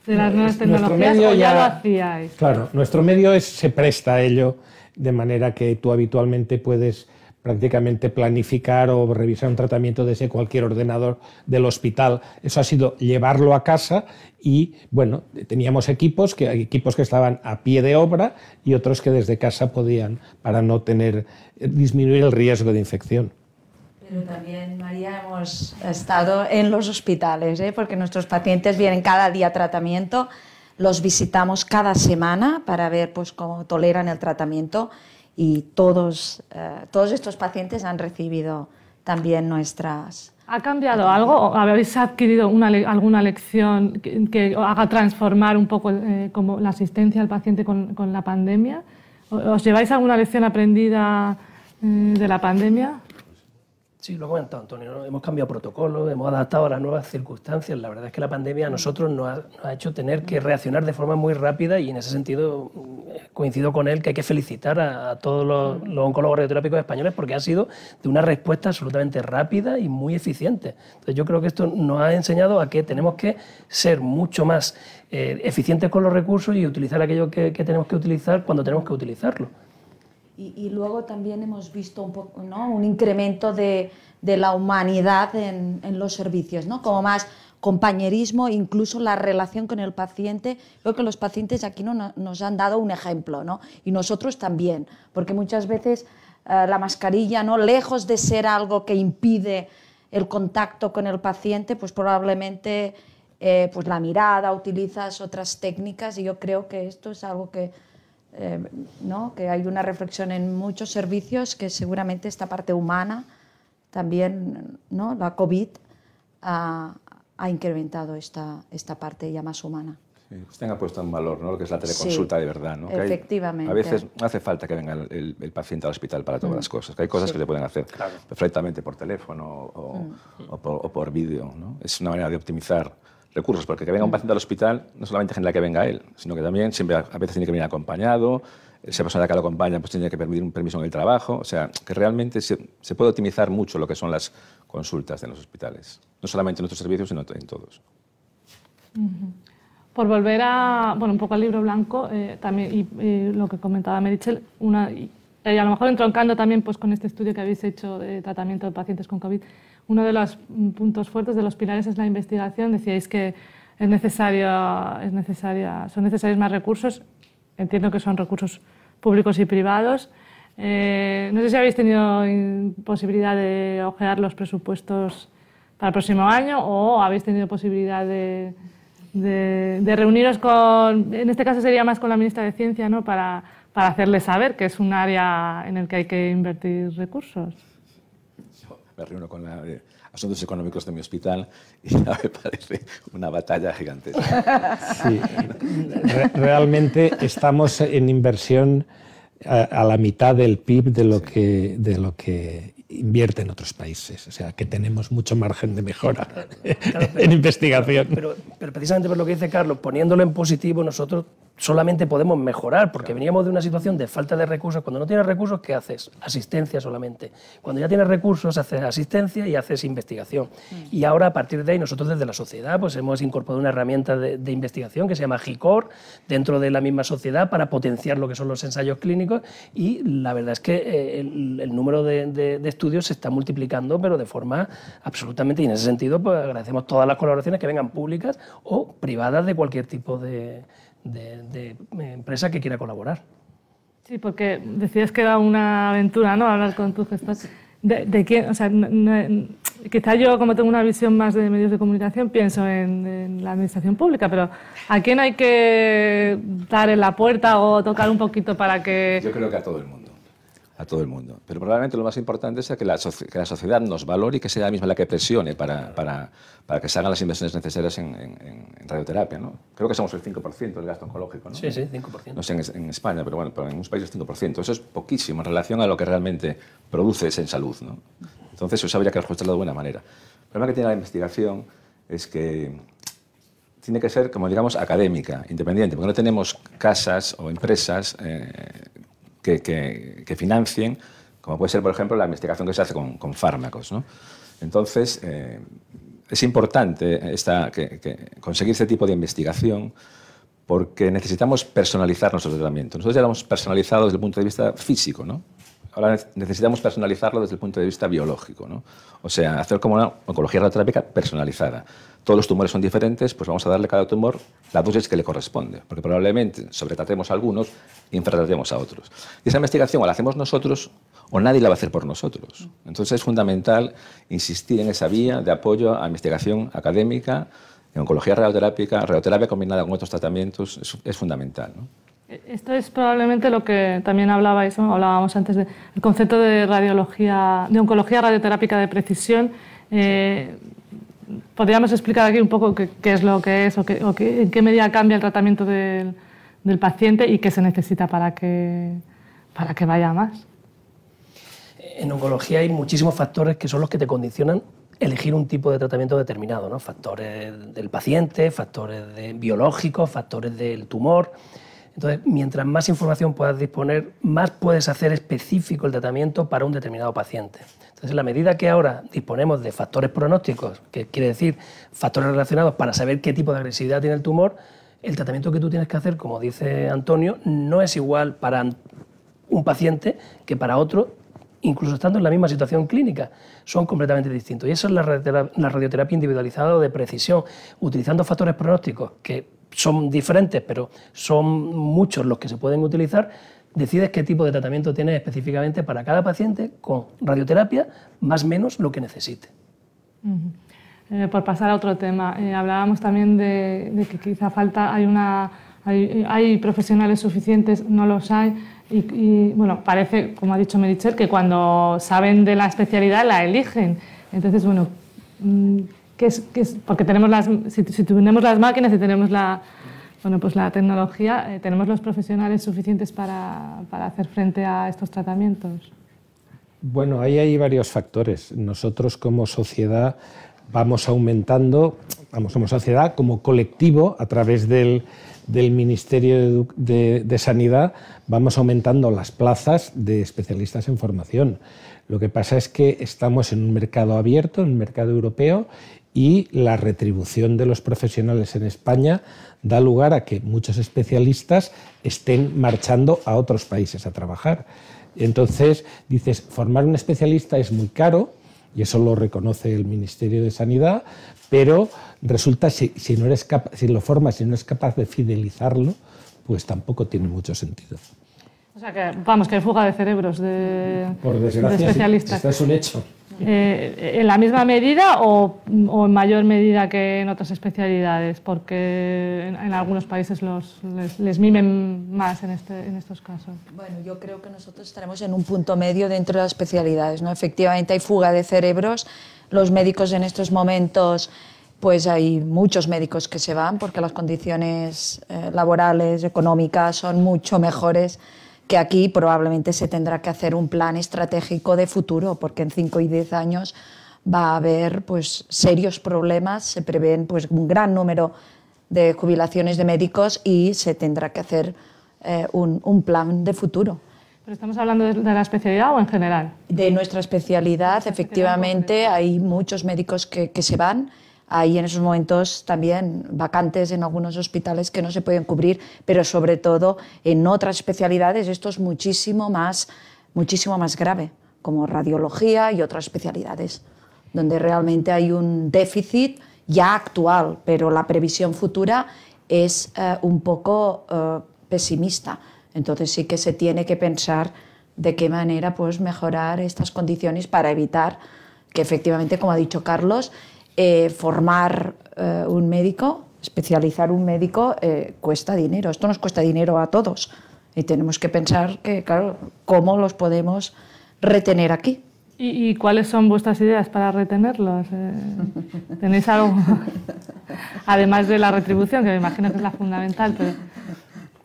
de las nuevas tecnologías, o ya, lo hacíais. Claro, nuestro medio es, se presta a ello de manera que tú habitualmente puedes prácticamente planificar o revisar un tratamiento desde cualquier ordenador del hospital. Eso ha sido llevarlo a casa y bueno, teníamos equipos que equipos que estaban a pie de obra y otros que desde casa podían para no tener disminuir el riesgo de infección. Pero también, María, hemos estado en los hospitales, ¿eh? porque nuestros pacientes vienen cada día tratamiento, los visitamos cada semana para ver pues, cómo toleran el tratamiento y todos, eh, todos estos pacientes han recibido también nuestras... ¿Ha cambiado algo? ¿Habéis adquirido una, alguna lección que, haga transformar un poco eh, como la asistencia al paciente con, con, la pandemia? ¿Os lleváis alguna lección aprendida eh, de la pandemia? Sí, lo comentado Antonio, hemos cambiado protocolos, hemos adaptado a las nuevas circunstancias. La verdad es que la pandemia a nosotros nos ha, hecho tener que reaccionar de forma muy rápida y en ese sentido coincido con él que hay que felicitar a, todos los, oncólogos radioterápicos españoles porque ha sido de una respuesta absolutamente rápida y muy eficiente. Entonces yo creo que esto nos ha enseñado a que tenemos que ser mucho más eh, eficientes con los recursos y utilizar aquello que, tenemos que utilizar cuando tenemos que utilizarlo. Y, luego también hemos visto un, poco, ¿no? un incremento de, de la humanidad en, en, los servicios, ¿no? como más compañerismo, incluso la relación con el paciente. Creo que los pacientes aquí no, nos han dado un ejemplo, ¿no? y nosotros también, porque muchas veces eh, la mascarilla, ¿no? lejos de ser algo que impide el contacto con el paciente, pues probablemente eh, pues la mirada, utilizas otras técnicas y yo creo que esto es algo que, eh, ¿no? que hay una reflexión en muchos servicios que seguramente esta parte humana, también ¿no? la COVID, ha, ha incrementado esta, esta parte ya más humana. Sí, usted ha puesto en valor ¿no? lo que es la teleconsulta de verdad. ¿no? efectivamente. a veces no hace falta que venga el, paciente al hospital para todas las mm. cosas, que hay cosas que se pueden hacer perfectamente por teléfono o, mm. por, por vídeo. ¿no? Es una manera de optimizar recursos, porque que venga un paciente al hospital no solamente genera que venga él, sino que también siempre a veces tiene que venir acompañado, esa persona que lo acompaña pues tiene que pedir un permiso en el trabajo, o sea, que realmente se, se puede optimizar mucho lo que son las consultas en los hospitales, no solamente en nuestros servicios, sino en todos. Por volver a, bueno, un poco al libro blanco, eh, también, y, lo que comentaba Merichel, una, y, a lo mejor entroncando también pues, con este estudio que habéis hecho de tratamiento de pacientes con COVID, uno de los puntos fuertes de los pilares es la investigación. Decíais que es necesario, es necesaria, son necesarios más recursos. Entiendo que son recursos públicos y privados. Eh, no sé si habéis tenido posibilidad de ojear los presupuestos para el próximo año o habéis tenido posibilidad de, de, reuniros con, en este caso sería más con la ministra de Ciencia, ¿no? para, para hacerle saber que es un área en el que hay que invertir recursos. Me reúno con la de asuntos económicos de mi hospital y ya me parece una batalla gigantesca. Sí, realmente estamos en inversión a, la mitad del PIB de lo, que, de lo que invierte en otros países. O sea, que tenemos mucho margen de mejora en investigación. Pero, pero, precisamente por lo que dice Carlos, poniéndolo en positivo, nosotros solamente podemos mejorar, porque veníamos de una situación de falta de recursos. Cuando no tienes recursos, ¿qué haces? Asistencia solamente. Cuando ya tienes recursos, haces asistencia y haces investigación. Mm. Y ahora, a partir de ahí, nosotros desde la sociedad pues, hemos incorporado una herramienta de, investigación que se llama GICOR dentro de la misma sociedad para potenciar lo que son los ensayos clínicos y la verdad es que eh, el, número de, estudios se está multiplicando, pero de forma absolutamente... Y en ese sentido, pues agradecemos todas las colaboraciones que vengan públicas o privadas de cualquier tipo de de, empresa que quiera colaborar. Sí, porque decías que era una aventura, ¿no? Hablar con tu gestor. ¿De, quién? O sea, quizá yo, como tengo una visión más de medios de comunicación, pienso en, en, la administración pública, pero ¿a quién hay que dar en la puerta o tocar un poquito para que...? Yo creo que a todo el mundo a todo el mundo. Pero probablemente lo más importante es que la, que la sociedad nos valore y que sea la misma la que presione para, para, para que se hagan las inversiones necesarias en, en, radioterapia. ¿no? Creo que somos el 5% del gasto oncológico. ¿no? Sí, sí, 5%. No sé en, España, pero bueno, pero en muchos países 5%. Eso es poquísimo en relación a lo que realmente produces en salud. ¿no? Entonces eso habría que ajustarlo de buena manera. El problema que tiene la investigación es que tiene que ser, como digamos, académica, independiente, porque no tenemos casas o empresas eh, que, financien, como puede ser, por ejemplo, la investigación que se hace con, fármacos. ¿no? Entonces, eh, es importante esta, que, conseguir este tipo de investigación porque necesitamos personalizar nuestro tratamiento. Nosotros ya lo hemos personalizado desde el punto de vista físico, ¿no? Ahora necesitamos personalizarlo desde el punto de vista biológico, ¿no? O sea, hacer como una oncología radioterápica personalizada. Todos los tumores son diferentes, pues vamos a darle a cada tumor la dosis que le corresponde, porque probablemente sobretratemos a algunos y infratratemos a otros. Y esa investigación o la hacemos nosotros o nadie la va a hacer por nosotros. Entonces es fundamental insistir en esa vía de apoyo a investigación académica, en oncología radioterápica, radioterapia combinada con otros tratamientos, es, fundamental. ¿no? Esto es probablemente lo que también hablabais, hablábamos antes del concepto de radiología, de oncología radioterápica de precisión. Eh, ¿Podríamos explicar aquí un poco qué, es lo que es o, en qué medida cambia el tratamiento del, paciente y qué se necesita para que, para que vaya más? En oncología hay muchísimos factores que son los que te condicionan elegir un tipo de tratamiento determinado, ¿no? factores del paciente, factores biológicos, factores del tumor. Entonces, mientras más información puedas disponer, más puedes hacer específico el tratamiento para un determinado paciente. Entonces, en la medida que ahora disponemos de factores pronósticos, que quiere decir factores relacionados para saber qué tipo de agresividad tiene el tumor, el tratamiento que tú tienes que hacer, como dice Antonio, no es igual para un paciente que para otro, incluso estando en la misma situación clínica. Son completamente distintos. Y eso es la radioterapia individualizada de precisión, utilizando factores pronósticos que son diferentes, pero son muchos los que se pueden utilizar, decides qué tipo de tratamiento tienes específicamente para cada paciente con radioterapia, más o menos lo que necesite. Eh, por pasar a otro tema, eh, hablábamos también de, que quizá falta, hay, una, hay, profesionales suficientes, no los hay, y, bueno, parece, como ha dicho Merichel, que cuando saben de la especialidad la eligen. Entonces, bueno, mm, porque tenemos las, si, tenemos las máquinas y tenemos la, bueno, pues la tecnología, eh, ¿tenemos los profesionales suficientes para, para, hacer frente a estos tratamientos? Bueno, ahí hay varios factores. Nosotros como sociedad vamos aumentando, vamos como sociedad, como colectivo, a través del, del Ministerio de, Sanidad, vamos aumentando las plazas de especialistas en formación. Lo que pasa es que estamos en un mercado abierto, en un mercado europeo, y la retribución de los profesionales en España da lugar a que muchos especialistas estén marchando a otros países a trabajar. Entonces, dices, formar un especialista es muy caro, y eso lo reconoce el Ministerio de Sanidad, pero resulta si, si no eres si lo formas y no eres capaz de fidelizarlo, pues tampoco tiene mucho sentido. O sea que, vamos, que hay fuga de cerebros de, Por desgracia, de especialistas. esto es un hecho. Eh, ¿En la misma medida o, en mayor medida que en otras especialidades? Porque en, algunos países los, les, mimen más en, este, en estos casos. Bueno, yo creo que nosotros estaremos en un punto medio dentro de las especialidades. ¿no? Efectivamente hay fuga de cerebros. Los médicos en estos momentos, pues hay muchos médicos que se van porque las condiciones eh, laborales, económicas son mucho mejores que aquí probablemente se tendrá que hacer un plan estratégico de futuro, porque en 5 y 10 años va a haber pues, serios problemas, se prevén pues, un gran número de jubilaciones de médicos y se tendrá que hacer eh, un, un, plan de futuro. ¿Pero estamos hablando de, la especialidad o en general? De nuestra especialidad, efectivamente, hay muchos médicos que, que se van hay en esos momentos también vacantes en algunos hospitales que no se pueden cubrir, pero sobre todo en otras especialidades esto es muchísimo más, muchísimo más grave, como radiología y otras especialidades, donde realmente hay un déficit ya actual, pero la previsión futura es eh, un poco eh, pesimista. Entonces sí que se tiene que pensar de qué manera pues, mejorar estas condiciones para evitar que efectivamente, como ha dicho Carlos, eh, formar eh, un médico, especializar un médico, eh, cuesta dinero. Esto nos cuesta dinero a todos. Y tenemos que pensar que, claro, cómo los podemos retener aquí. ¿Y, cuáles son vuestras ideas para retenerlos? ¿Tenéis algo? Además de la retribución, que me imagino que es la fundamental, pero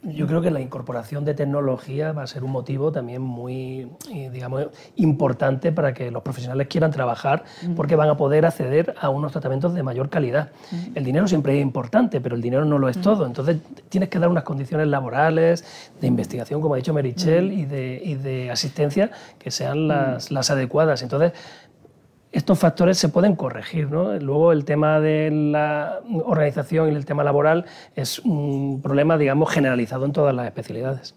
yo creo que la incorporación de tecnología va a ser un motivo también muy, eh, digamos, importante para que los profesionales quieran trabajar porque van a poder acceder a unos tratamientos de mayor calidad. El dinero siempre es importante, pero el dinero no lo es todo. Entonces tienes que dar unas condiciones laborales, de investigación, como ha dicho Merichel, y, de, y de asistencia que sean las, las adecuadas. Entonces, estos factores se pueden corregir. ¿no? Luego el tema de la organización y el tema laboral es un problema, digamos, generalizado en todas las especialidades.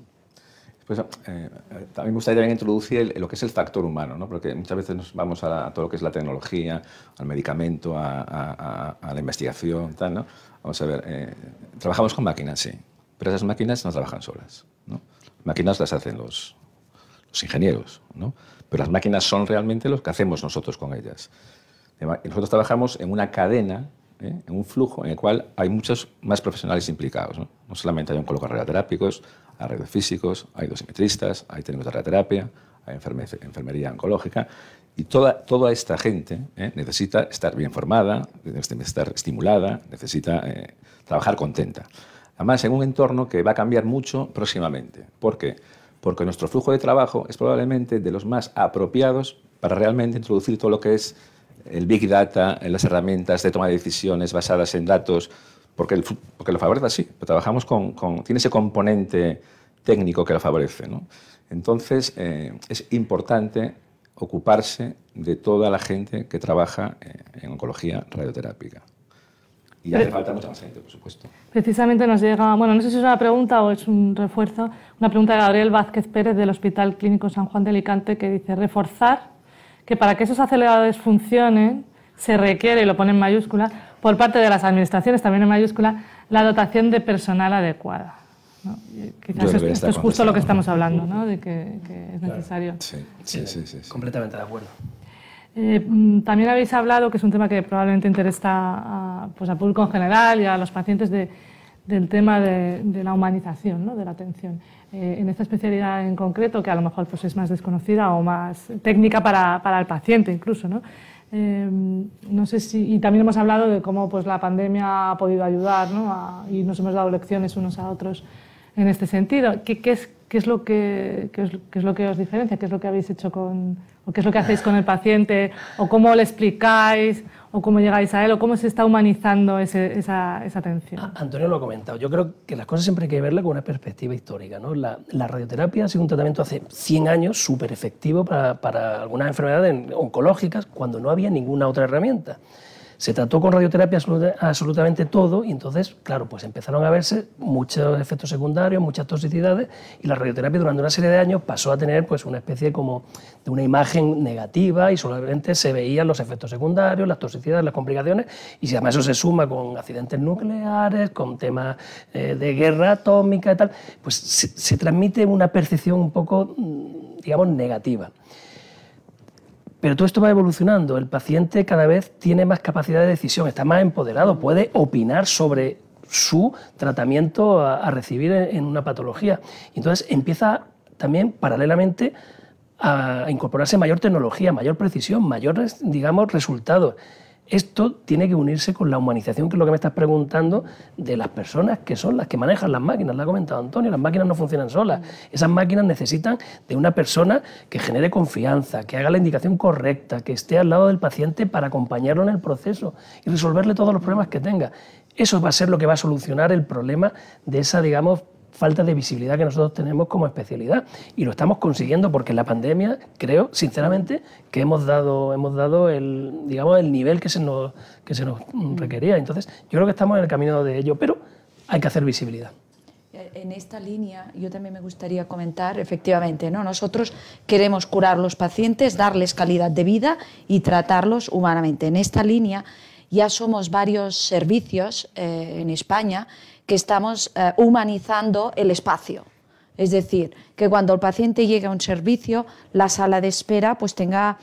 Pues, eh, también me gustaría también introducir lo que es el factor humano, ¿no? porque muchas veces nos vamos a, todo lo que es la tecnología, al medicamento, a, la investigación, tal, ¿no? Vamos a ver, eh, trabajamos con máquinas, sí, pero esas máquinas no trabajan solas. ¿no? Máquinas las hacen los, los ingenieros, ¿no? pero las máquinas son realmente lo que hacemos nosotros con ellas. nosotros trabajamos en una cadena, ¿eh? en un flujo en el cual hay muchos más profesionales implicados. No, solamente hay oncólogos radioterápicos, hay radiofísicos, hay dosimetristas, hay técnicos de radioterapia, hay enfermería oncológica, y toda, toda esta gente ¿eh? necesita estar bien formada, necesita estar estimulada, necesita eh, trabajar contenta. Además, en un entorno que va a cambiar mucho próximamente. ¿Por qué? porque nuestro flujo de trabajo es probablemente de los más apropiados para realmente introducir todo lo que es el Big Data, las herramientas de toma de decisiones basadas en datos porque, porque lo favorece así. Trabajamos con, con, tiene ese componente técnico que lo favorece. ¿no? Entonces, eh, es importante ocuparse de toda la gente que trabaja eh, en oncología radioterápica. Y hace falta mucha más gente, por supuesto. Precisamente nos llega, bueno, no sé si es una pregunta o es un refuerzo, una pregunta de Gabriel Vázquez Pérez del Hospital Clínico San Juan de Alicante que dice reforzar que para que esos aceleradores funcionen se requiere, y lo pone en mayúscula, por parte de las administraciones, también en mayúscula, la dotación de personal adecuada. Quizás esto es justo lo que estamos hablando, ¿no? de que, es necesario. Sí, sí, sí, sí, completamente de acuerdo. Eh, mm, también habéis hablado, que es un tema que probablemente interesa a, pues, al público en general y a los pacientes, de, del tema de, la humanización, ¿no? de la atención. Eh, en esta especialidad en concreto, que a lo mejor pues, es más desconocida o más técnica para, para el paciente incluso. ¿no? Eh, no sé si, y también hemos hablado de cómo pues, la pandemia ha podido ayudar ¿no? y nos hemos dado lecciones unos a otros en este sentido. ¿Qué, es, qué, es, lo que, qué, es, lo que os diferencia? ¿Qué es lo que habéis hecho con, o qué es lo que hacéis con el paciente? ¿O cómo le explicáis? ¿O cómo llegáis a él? ¿O cómo se está humanizando esa, atención? Antonio lo ha comentado. Yo creo que las cosas siempre hay que verlas con una perspectiva histórica. ¿no? La, la, radioterapia ha sido un tratamiento hace 100 años súper efectivo para, para algunas enfermedades oncológicas cuando no había ninguna otra herramienta. Se trató con radioterapia absolutamente todo y entonces, claro, pues empezaron a verse muchos efectos secundarios, muchas toxicidades y la radioterapia durante una serie de años pasó a tener pues una especie como de una imagen negativa y solamente se veían los efectos secundarios, las toxicidades, las complicaciones y si además eso se suma con accidentes nucleares, con temas eh, de guerra atómica y tal, pues se, se transmite una percepción un poco, mm, digamos, negativa. Pero todo esto va evolucionando. El paciente cada vez tiene más capacidad de decisión, está más empoderado, puede opinar sobre su tratamiento a, recibir en, una patología. Entonces empieza también paralelamente a incorporarse mayor tecnología, mayor precisión, mayores, digamos, resultados. Esto tiene que unirse con la humanización, que es lo que me estás preguntando, de las personas que son las que manejan las máquinas. Lo ha comentado Antonio, las máquinas no funcionan solas. Esas máquinas necesitan de una persona que genere confianza, que haga la indicación correcta, que esté al lado del paciente para acompañarlo en el proceso y resolverle todos los problemas que tenga. Eso va a ser lo que va a solucionar el problema de esa, digamos, falta de visibilidad que nosotros tenemos como especialidad. Y lo estamos consiguiendo porque en la pandemia creo, sinceramente, que hemos dado, hemos dado el, digamos, el nivel que se, nos, que se nos requería. Entonces, yo creo que estamos en el camino de ello, pero hay que hacer visibilidad. En esta línea, yo también me gustaría comentar, efectivamente, ¿no? nosotros queremos curar a los pacientes, darles calidad de vida y tratarlos humanamente. En esta línea ya somos varios servicios eh, en España que estamos eh, humanizando el espacio. Es decir, que cuando el paciente llegue a un servicio, la sala de espera pues tenga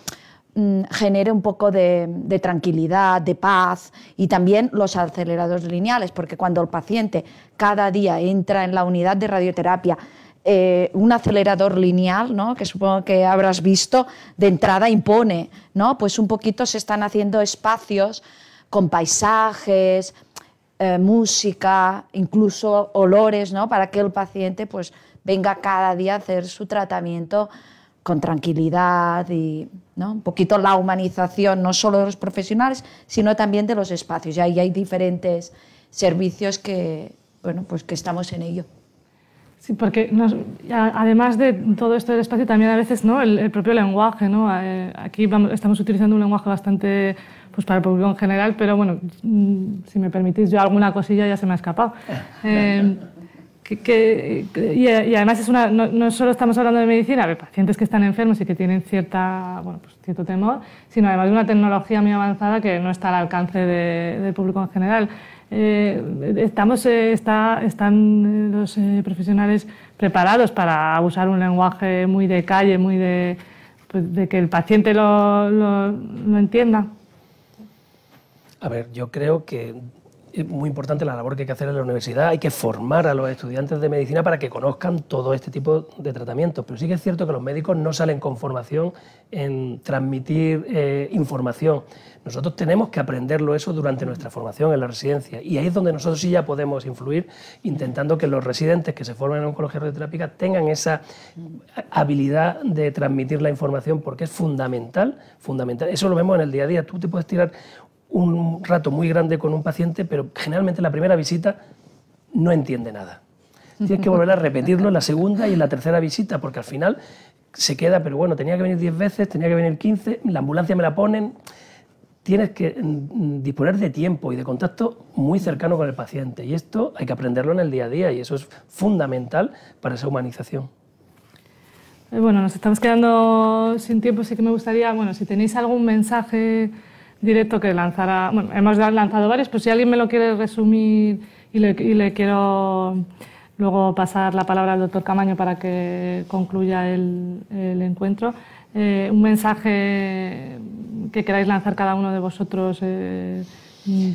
mm, genere un poco de, tranquilidad, de paz y también los aceleradores lineales, porque cuando el paciente cada día entra en la unidad de radioterapia, eh, un acelerador lineal, ¿no? que supongo que habrás visto, de entrada impone, ¿no? pues un poquito se están haciendo espacios con paisajes, eh, música, incluso olores, ¿no? para que el paciente pues, venga cada día a hacer su tratamiento con tranquilidad y ¿no? un poquito la humanización no solo de los profesionales, sino también de los espacios. Y ahí hay diferentes servicios que, bueno, pues que estamos en ello. Sí, porque además de todo esto del espacio, también a veces ¿no? el, propio lenguaje. ¿no? Eh, aquí estamos utilizando un lenguaje bastante pues para el público en general, pero bueno, mm, si me permitís, yo alguna cosilla ya se me ha escapado. Eh, que, y, además es una, no, solo estamos hablando de medicina, de pacientes que están enfermos y que tienen cierta, bueno, pues cierto temor, sino además de una tecnología muy avanzada que no está al alcance del público en general. Eh, estamos, eh, está, están los profesionales preparados para usar un lenguaje muy de calle, muy de, pues, que el paciente lo, lo entienda. A ver, yo creo que muy importante la labor que hay que hacer en la universidad. Hay que formar a los estudiantes de medicina para que conozcan todo este tipo de tratamientos. Pero sí que es cierto que los médicos no salen con formación en transmitir eh, información. Nosotros tenemos que aprenderlo eso durante nuestra formación en la residencia. Y ahí es donde nosotros sí ya podemos influir, intentando que los residentes que se forman en oncología radioterápica tengan esa habilidad de transmitir la información, porque es fundamental, fundamental. Eso lo vemos en el día a día. Tú te puedes tirar un rato muy grande con un paciente, pero generalmente la primera visita no entiende nada. Tienes que volver a repetirlo en la segunda y en la tercera visita, porque al final se queda, pero bueno, tenía que venir 10 veces, tenía que venir 15, la ambulancia me la ponen. Tienes que mm, disponer de tiempo y de contacto muy cercano con el paciente. Y esto hay que aprenderlo en el día a día y eso es fundamental para esa humanización. Eh, bueno, nos estamos quedando sin tiempo, sí que me gustaría, bueno, si tenéis algún mensaje directo que lanzara, bueno, hemos lanzado varios, pero si alguien me lo quiere resumir y le, y le quiero luego pasar la palabra al doctor Camaño para que concluya el, encuentro. Eh, un mensaje que queráis lanzar cada uno de vosotros eh,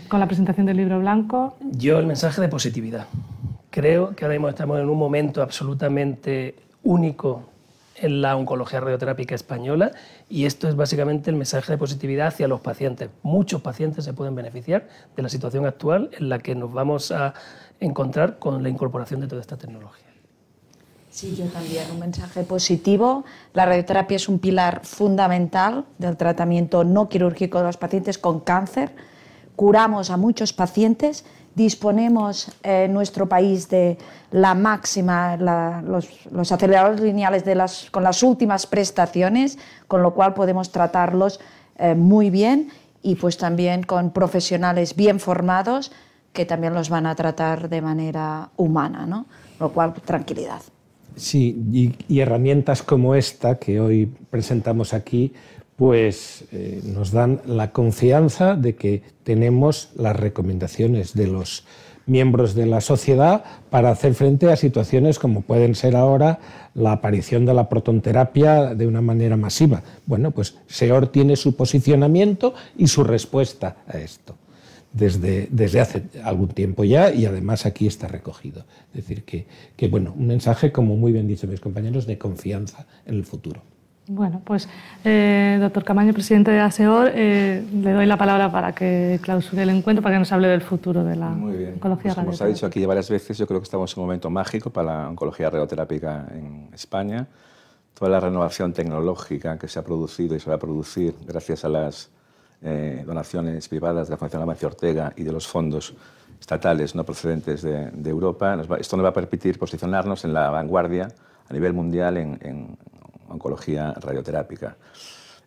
con la presentación del libro blanco. Yo el mensaje de positividad. Creo que ahora mismo estamos en un momento absolutamente único en la oncología radioterápica española y esto es básicamente el mensaje de positividad hacia los pacientes. Muchos pacientes se pueden beneficiar de la situación actual en la que nos vamos a encontrar con la incorporación de toda esta tecnología. Sí, yo también. Un mensaje positivo. La radioterapia es un pilar fundamental del tratamiento no quirúrgico de los pacientes con cáncer. Curamos a muchos pacientes. Disponemos en nuestro país de la máxima, los, aceleradores lineales con las últimas prestaciones, con lo cual podemos tratarlos eh, muy bien y pues también con profesionales bien formados que también los van a tratar de manera humana, ¿no? Lo cual, tranquilidad. Sí, y, herramientas como esta que hoy presentamos aquí, pues eh, nos dan la confianza de que tenemos las recomendaciones de los miembros de la sociedad para hacer frente a situaciones como pueden ser ahora la aparición de la protonterapia de una manera masiva. Bueno, pues SEOR tiene su posicionamiento y su respuesta a esto desde, desde hace algún tiempo ya y además aquí está recogido. Es decir, que, que, bueno, un mensaje, como muy bien dicho mis compañeros, de confianza en el futuro. Bueno, pues eh, doctor Camaño, presidente de ASEOR, eh, le doy la palabra para que clausure el encuentro, para que nos hable del futuro de la Muy bien. oncología pues, Como se ha dicho aquí varias veces, yo creo que estamos en un momento mágico para la oncología radioterápica en España. Toda la renovación tecnológica que se ha producido y se va a producir gracias a las eh, donaciones privadas de la Fundación Amancio Ortega y de los fondos estatales no procedentes de, Europa, esto nos va a permitir posicionarnos en la vanguardia a nivel mundial en, oncología radioterápica.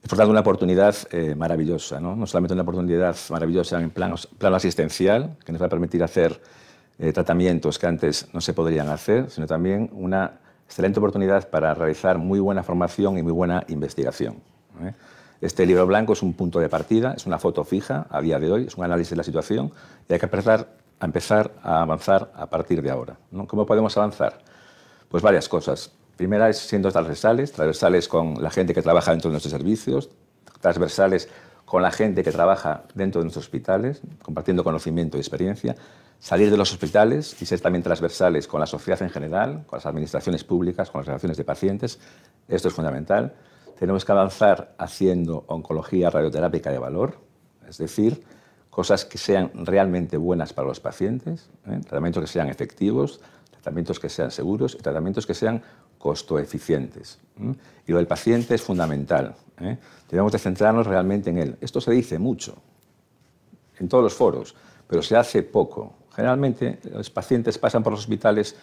Es por tanto una oportunidad eh, maravillosa, ¿no? solamente una oportunidad maravillosa en plano, plano asistencial, que nos va a permitir hacer eh, tratamientos que antes no se podrían hacer, sino también una excelente oportunidad para realizar muy buena formación y muy buena investigación. Este libro blanco es un punto de partida, es una foto fija a día de hoy, es un análisis de la situación y hay que empezar a, empezar a avanzar a partir de ahora. ¿Cómo podemos avanzar? Pues varias cosas. Primera es siendo transversales, transversales con la gente que trabaja dentro de nuestros servicios, transversales con la gente que trabaja dentro de nuestros hospitales, compartiendo conocimiento y experiencia, salir de los hospitales y ser también transversales con la sociedad en general, con las administraciones públicas, con las relaciones de pacientes. Esto es fundamental. Tenemos que avanzar haciendo oncología radioterápica de valor, es decir, cosas que sean realmente buenas para los pacientes, ¿eh? tratamientos que sean efectivos, tratamientos que sean seguros y tratamientos que sean costo eficientes. Y lo del paciente es fundamental. ¿eh? Tenemos que centrarnos realmente en él. Esto se dice mucho en todos los foros, pero se hace poco. Generalmente los pacientes pasan por los hospitales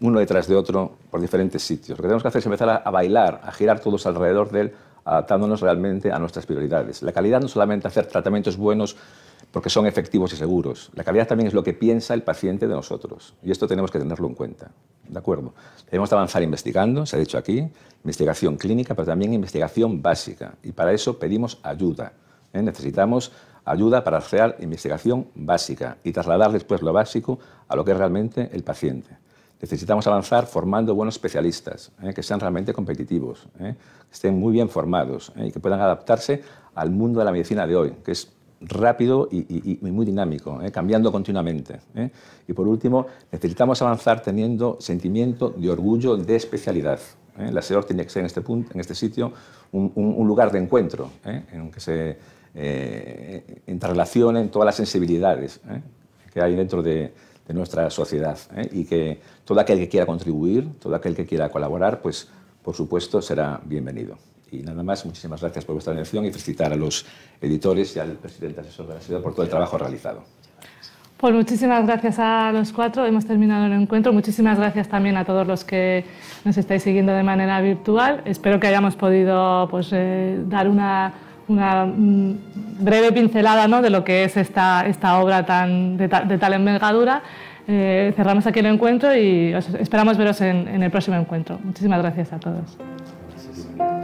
uno detrás de otro por diferentes sitios. Lo que tenemos que hacer es empezar a, bailar, a girar todos alrededor de él, adaptándonos realmente a nuestras prioridades. La calidad no solamente hacer tratamientos buenos porque son efectivos y seguros. La calidad también es lo que piensa el paciente de nosotros. Y esto tenemos que tenerlo en cuenta. ¿De acuerdo? Debemos avanzar investigando, se ha dicho aquí, investigación clínica, pero también investigación básica. Y para eso pedimos ayuda. ¿eh? Necesitamos ayuda para hacer investigación básica y trasladar después lo básico a lo que es realmente el paciente. Necesitamos avanzar formando buenos especialistas, ¿eh? que sean realmente competitivos, ¿eh? que estén muy bien formados ¿eh? y que puedan adaptarse al mundo de la medicina de hoy, que es rápido y, muy dinámico, cambiando continuamente. Y por último, necesitamos avanzar teniendo sentimiento de orgullo de especialidad. La SEOR tiene que ser en este, punto, en este sitio un, lugar de encuentro, en que se interrelacionen todas las sensibilidades que hay dentro de, de nuestra sociedad ¿eh? y que todo aquel que quiera contribuir, todo aquel que quiera colaborar, pues por supuesto será bienvenido. Y nada más, muchísimas gracias por vuestra atención y felicitar a los editores y al presidente asesor de la ciudad por todo el trabajo realizado. Pues muchísimas gracias a los cuatro. Hemos terminado el encuentro. Muchísimas gracias también a todos los que nos estáis siguiendo de manera virtual. Espero que hayamos podido pues, eh, dar una, una mm, breve pincelada ¿no? de lo que es esta, esta obra tan, de, de tal envergadura. Eh, cerramos aquí el encuentro y os esperamos veros en, en el próximo encuentro. Muchísimas gracias a todos.